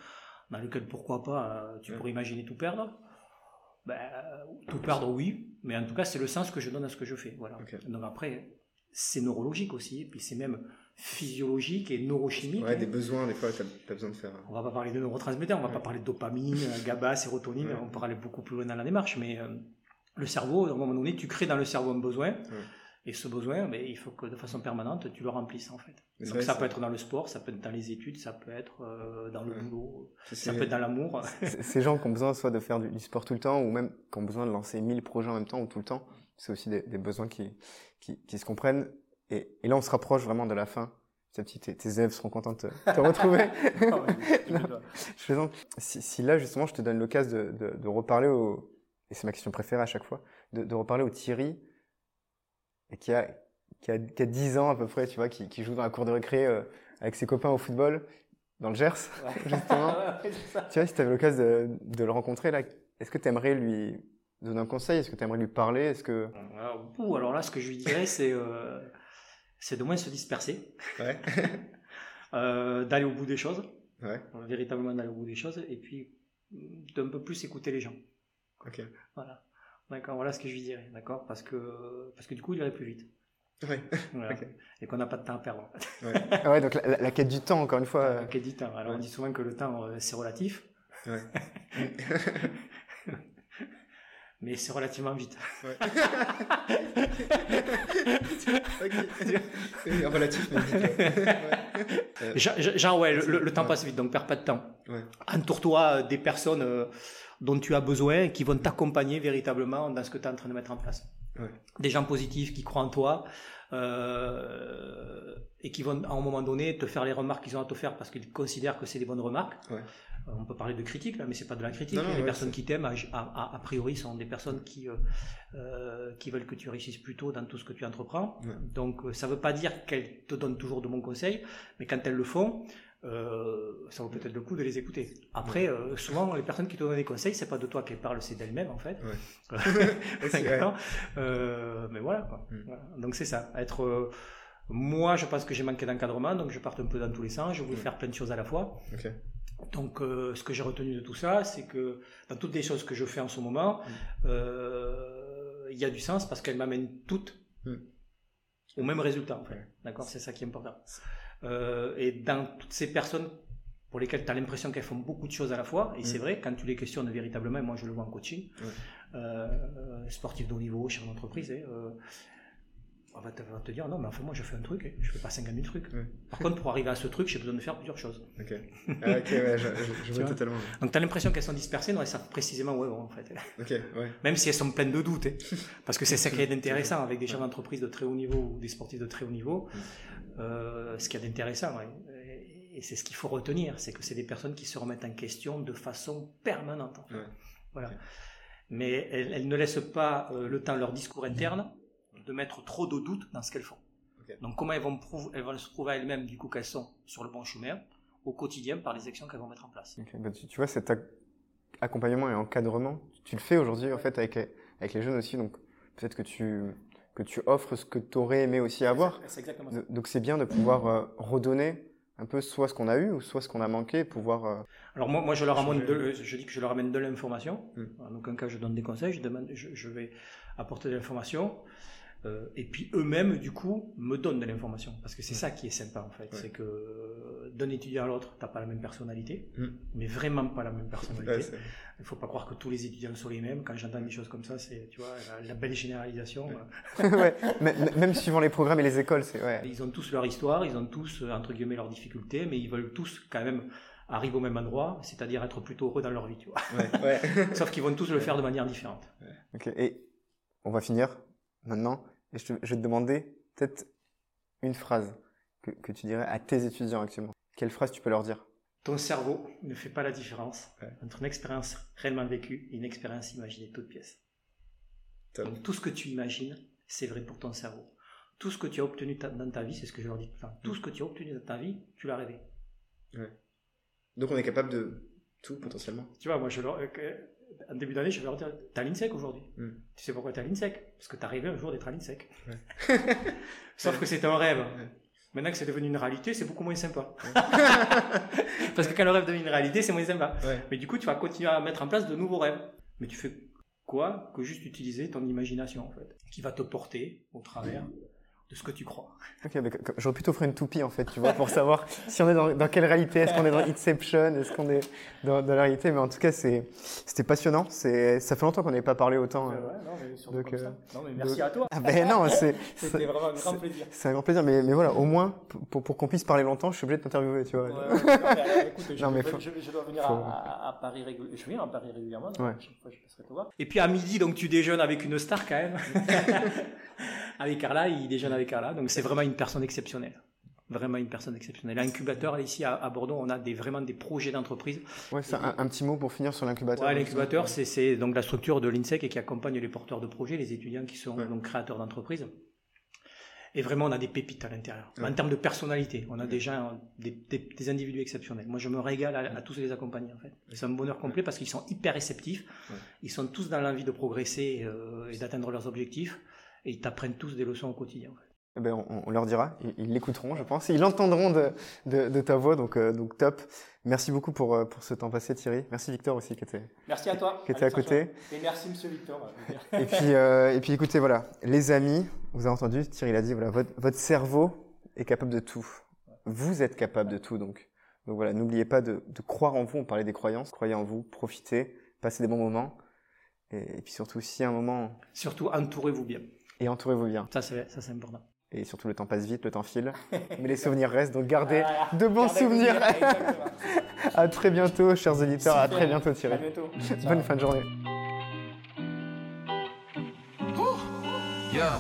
[SPEAKER 2] dans lequel pourquoi pas euh, tu pourrais imaginer tout perdre? Ben, euh, tout perdre, oui, mais en tout cas, c'est le sens que je donne à ce que je fais. Voilà. Donc après, c'est neurologique aussi, et puis c'est même physiologique et neurochimique.
[SPEAKER 6] Ouais, des besoins, des fois, t'as as besoin de faire.
[SPEAKER 2] On va pas parler de neurotransmetteurs, on va
[SPEAKER 6] Ouais.
[SPEAKER 2] pas parler de dopamine, GABA, sérotonine,
[SPEAKER 6] Ouais.
[SPEAKER 2] on peut aller beaucoup plus loin dans la démarche, mais euh, le cerveau, à un moment donné, tu crées dans le cerveau un besoin, et ce besoin, ben, il faut que de façon permanente, tu le remplisses en fait.
[SPEAKER 6] Mais
[SPEAKER 2] Donc
[SPEAKER 6] vrai,
[SPEAKER 2] ça peut être dans le sport, ça peut être dans les études, ça peut être euh, dans le
[SPEAKER 6] Ouais.
[SPEAKER 2] boulot, ça peut être dans l'amour.
[SPEAKER 1] Ces gens qui ont besoin soit de faire du, du sport tout le temps, ou même qui ont besoin de lancer 1000 projets en même temps ou tout le temps, c'est aussi des, des besoins qui, qui, qui se comprennent. Et, et là, on se rapproche vraiment de la fin. Tes, élèves seront contents de te, te retrouver. Non. Je plaisante. Si, si là, justement, je te donne l'occasion de, de, de reparler au, et c'est ma question préférée à chaque fois, de, de reparler au Thierry, qui a, qui a, qui a 10 ans à peu près, tu vois, qui, qui joue dans la cour de récré euh, avec ses copains au football, dans le Gers, justement. Tu vois, si tu avais l'occasion de, de le rencontrer, là, est-ce que tu aimerais lui donner un conseil? Est-ce que tu aimerais lui parler? Est-ce que...
[SPEAKER 2] Alors, ouh, alors là, ce que je lui dirais, c'est euh, c'est de moins se disperser,
[SPEAKER 6] Ouais.
[SPEAKER 2] euh, d'aller au bout des choses, véritablement d'aller au bout des choses, et puis d'un peu plus écouter les gens.
[SPEAKER 6] Ok.
[SPEAKER 2] Voilà. D'accord, voilà ce que je lui dirais, d'accord parce que, parce que du coup, il irait plus vite.
[SPEAKER 6] Ouais.
[SPEAKER 2] Voilà. Et qu'on n'a pas de temps à perdre.
[SPEAKER 1] Ah ouais, donc la, la- la quête du temps, encore une fois. euh,
[SPEAKER 2] Ok, dit temps. Alors, on dit souvent que le temps, euh, c'est relatif.
[SPEAKER 6] Ouais.
[SPEAKER 2] mais c'est relativement vite.
[SPEAKER 7] Ouais. ok. Oui, relatif, mais vite. Ouais. Euh,
[SPEAKER 2] Genre, genre, ouais, le, le temps passe vite, donc perds pas de temps.
[SPEAKER 7] ouais.
[SPEAKER 2] Entoure-toi euh, des personnes euh, dont tu as besoin et qui vont t'accompagner véritablement dans ce que tu es en train de mettre en place.
[SPEAKER 7] Ouais.
[SPEAKER 2] Des gens positifs qui croient en toi euh, et qui vont à un moment donné te faire les remarques qu'ils ont à te faire parce qu'ils considèrent que c'est des bonnes remarques.
[SPEAKER 7] Ouais.
[SPEAKER 2] Euh, On peut parler de critique là, mais c'est pas de la critique.
[SPEAKER 7] Non, non,
[SPEAKER 2] les
[SPEAKER 7] ouais,
[SPEAKER 2] personnes qui t'aiment, a, priori, sont des personnes qui euh, qui veulent que tu réussisses plus tôt dans tout ce que tu entreprends. Donc, ça veut pas dire qu'elles te donnent toujours de bons conseils, mais quand elles le font, euh, ça vaut peut-être le coup de les écouter. Après, euh, souvent, les personnes qui te donnent des conseils, c'est pas de toi qu'elles parlent, c'est d'elles-mêmes en fait. D'accord Euh, mais voilà, quoi.
[SPEAKER 7] Mm.
[SPEAKER 2] Voilà. Donc c'est ça. Être, euh, moi, je pense que j'ai manqué d'encadrement, donc je parte un peu dans tous les sens. Je voulais
[SPEAKER 7] Mm.
[SPEAKER 2] faire plein de choses à la fois. Donc, ce que j'ai retenu de tout ça, c'est que dans toutes les choses que je fais en ce moment,
[SPEAKER 7] Mm.
[SPEAKER 2] il y a du sens parce qu'elles m'amènent toutes
[SPEAKER 7] Mm.
[SPEAKER 2] au même résultat. En fait.
[SPEAKER 7] Ouais.
[SPEAKER 2] D'accord, c'est ça qui est important. Euh, et dans toutes ces personnes pour lesquelles tu as l'impression qu'elles font beaucoup de choses à la fois, et
[SPEAKER 7] Mm.
[SPEAKER 2] c'est vrai, quand tu les questionnes véritablement, et moi je le vois en coaching, euh, euh, sportif de haut niveau, chef d'entreprise, hein, euh, on va te, on va te dire non, mais enfin moi je fais un truc, je fais pas 50 000 trucs.
[SPEAKER 7] Ouais.
[SPEAKER 2] Par contre, pour arriver à ce truc, j'ai besoin de faire plusieurs choses.
[SPEAKER 7] Ok. Ah, ok, ouais, je, je, je vois
[SPEAKER 2] vois
[SPEAKER 7] totalement.
[SPEAKER 2] Donc tu as l'impression qu'elles sont dispersées, non, elles savent précisément où elles vont en fait.
[SPEAKER 7] Ok, ouais.
[SPEAKER 2] Même si elles sont pleines de doutes, hein. parce que c'est ça qui est intéressant avec des chefs d'entreprise de très haut niveau ou des sportifs de très haut niveau. euh, ce qu'il y a d'intéressant, ouais. et, c'est ce qu'il faut retenir, c'est que c'est des personnes qui se remettent en question de façon permanente. en fait.
[SPEAKER 7] Ouais.
[SPEAKER 2] Voilà. Mais elles, elles ne laissent pas euh, le temps leur discours interne de mettre trop de doutes dans ce qu'elles font. Donc comment elles vont, prouver, elles vont se prouver à elles-mêmes du coup qu'elles sont sur le bon chemin au quotidien par les actions qu'elles vont mettre en place.
[SPEAKER 1] Bah, tu, tu vois, cet ac- accompagnement et encadrement, tu le fais aujourd'hui en fait avec les, avec les jeunes aussi, donc peut-être que tu, que tu offres ce que tu aurais aimé aussi avoir.
[SPEAKER 2] C'est exactement ça.
[SPEAKER 1] De- Donc c'est bien de pouvoir euh, redonner un peu soit ce qu'on a eu ou soit ce qu'on a manqué, pouvoir... euh,
[SPEAKER 2] Alors moi, moi je leur amène de, je dis que je leur amène de l'information.
[SPEAKER 7] Mm.
[SPEAKER 2] En aucun cas je donne des conseils, je, demande, je, je vais apporter de l'information. Euh, et puis eux-mêmes, du coup, me donnent de l'information. Parce que c'est ça qui est sympa, en fait.
[SPEAKER 7] Ouais.
[SPEAKER 2] C'est que euh, d'un étudiant à l'autre, t'as pas la même personnalité.
[SPEAKER 7] Mm.
[SPEAKER 2] Mais vraiment pas la même personnalité.
[SPEAKER 7] Ouais,
[SPEAKER 2] Il faut pas croire que tous les étudiants sont les mêmes. Quand j'entends des choses comme ça, c'est, tu vois, la, la belle généralisation.
[SPEAKER 7] Ouais.
[SPEAKER 2] euh,
[SPEAKER 1] même suivant les programmes et les écoles, c'est... Ouais.
[SPEAKER 2] Ils ont tous leur histoire, ils ont tous, entre guillemets, leurs difficultés, mais ils veulent tous, quand même, arriver au même endroit, c'est-à-dire être plutôt heureux dans leur vie, tu vois.
[SPEAKER 7] ouais, ouais.
[SPEAKER 2] Sauf qu'ils vont tous le faire de manière différente.
[SPEAKER 1] Ok, et on va finir maintenant. Et je, te- je vais te demander peut-être une phrase que, que tu dirais à tes étudiants actuellement. Quelle phrase tu peux leur dire?
[SPEAKER 2] Ton cerveau ne fait pas la différence
[SPEAKER 7] Ouais.
[SPEAKER 2] entre une expérience réellement vécue et une expérience imaginée toute pièce.
[SPEAKER 7] Top.
[SPEAKER 2] Donc tout ce que tu imagines, c'est vrai pour ton cerveau. Tout ce que tu as obtenu ta- dans ta vie, c'est ce que je leur dis tout le temps. Tout ce que tu as obtenu dans ta vie, tu l'as rêvé.
[SPEAKER 7] Donc on est capable de tout potentiellement?
[SPEAKER 2] Tu vois, moi, je leur, euh, en début d'année, je vais leur dire, t'es à l'INSEC aujourd'hui.
[SPEAKER 7] Mm.
[SPEAKER 2] Tu sais pourquoi t'es à l'INSEC Parce que t'as rêvé un jour d'être à l'INSEC.
[SPEAKER 7] Ouais.
[SPEAKER 2] Sauf que c'était un rêve.
[SPEAKER 7] Ouais.
[SPEAKER 2] Maintenant que c'est devenu une réalité, c'est beaucoup moins sympa. Parce que quand le rêve devient une réalité, c'est moins sympa. Mais du coup, tu vas continuer à mettre en place de nouveaux rêves. Mais tu fais quoi que juste utiliser ton imagination, en fait, qui va te porter au travers de ce que tu crois.
[SPEAKER 1] J'aurais pu t'offrir une toupie en fait, tu vois, pour savoir si on est dans, dans quelle réalité, est-ce qu'on est dans Inception, est-ce qu'on est dans, dans la réalité, mais en tout cas, c'était passionnant. C'est, ça fait longtemps qu'on n'avait pas parlé autant. euh.
[SPEAKER 2] non, mais
[SPEAKER 1] donc, euh.
[SPEAKER 2] Non, mais merci
[SPEAKER 1] donc-
[SPEAKER 2] à toi.
[SPEAKER 1] Ah ben non, c'est,
[SPEAKER 2] C'était vraiment un grand plaisir.
[SPEAKER 1] c'est un grand plaisir, mais, mais voilà, au moins, pour, pour qu'on puisse parler longtemps, je suis obligé de t'interviewer, tu vois.
[SPEAKER 2] Ouais, ouais, non, mais, écoute, je,
[SPEAKER 1] Non, mais
[SPEAKER 2] dois-
[SPEAKER 1] faut-
[SPEAKER 2] je- je dois venir
[SPEAKER 1] faut-
[SPEAKER 2] à, Paris régulièrement. Je viens à Paris régulièrement. donc je passerai te voir. Et puis à midi, donc tu déjeunes avec une star quand même. Avec Carla, il déjeune avec Carla. Donc c'est vraiment une personne exceptionnelle. Vraiment une personne exceptionnelle. L'incubateur, ici à, à Bordeaux, on a des, vraiment des projets d'entreprise.
[SPEAKER 1] Ouais, c'est un, un petit mot pour finir sur l'incubateur.
[SPEAKER 2] Ouais, l'incubateur, c'est, donc la structure de l'INSEC et qui accompagne les porteurs de projets, les étudiants qui sont
[SPEAKER 7] Ouais.
[SPEAKER 2] donc créateurs d'entreprises. Et vraiment, on a des pépites à l'intérieur.
[SPEAKER 7] Ouais.
[SPEAKER 2] En termes de personnalité, on a des gens, des, des- des individus exceptionnels. Moi, je me régale à, à tous les accompagner, en fait. C'est un bonheur complet parce qu'ils sont hyper réceptifs.
[SPEAKER 7] Ouais.
[SPEAKER 2] Ils sont tous dans l'envie de progresser euh, et d'atteindre leurs objectifs. Et ils t'apprennent tous des leçons au quotidien. en fait.
[SPEAKER 1] Eh ben, on, on leur dira, ils, l'écouteront, je pense, ils l'entendront de, de, de ta voix, donc, euh, donc top. Merci beaucoup pour, euh, pour ce temps passé, Thierry. Merci Victor aussi qui était,
[SPEAKER 2] Merci à toi.
[SPEAKER 1] qui était à côté.
[SPEAKER 2] Et merci, monsieur Victor.
[SPEAKER 1] Et puis, euh, et puis écoutez, voilà, les amis, vous avez entendu, Thierry l'a dit, voilà, votre, votre cerveau est capable de tout. Vous êtes capable de tout, donc. Donc voilà, n'oubliez pas de, de croire en vous. On parlait des croyances. Croyez en vous, profitez, passez des bons moments. Et, et puis surtout, si à un moment,
[SPEAKER 2] Surtout, entourez-vous bien.
[SPEAKER 1] Et entourez-vous bien.
[SPEAKER 2] Ça, c'est ça, c'est important.
[SPEAKER 1] Et surtout, le temps passe vite, le temps file. Mais les souvenirs restent, donc gardez
[SPEAKER 2] Voilà.
[SPEAKER 1] de bons
[SPEAKER 2] Gardez
[SPEAKER 1] souvenirs. à très bientôt, chers auditeurs. À
[SPEAKER 2] Super.
[SPEAKER 1] très bientôt,
[SPEAKER 2] À
[SPEAKER 1] Thierry.
[SPEAKER 2] bientôt.
[SPEAKER 1] Bonne fin de journée.
[SPEAKER 8] Yeah.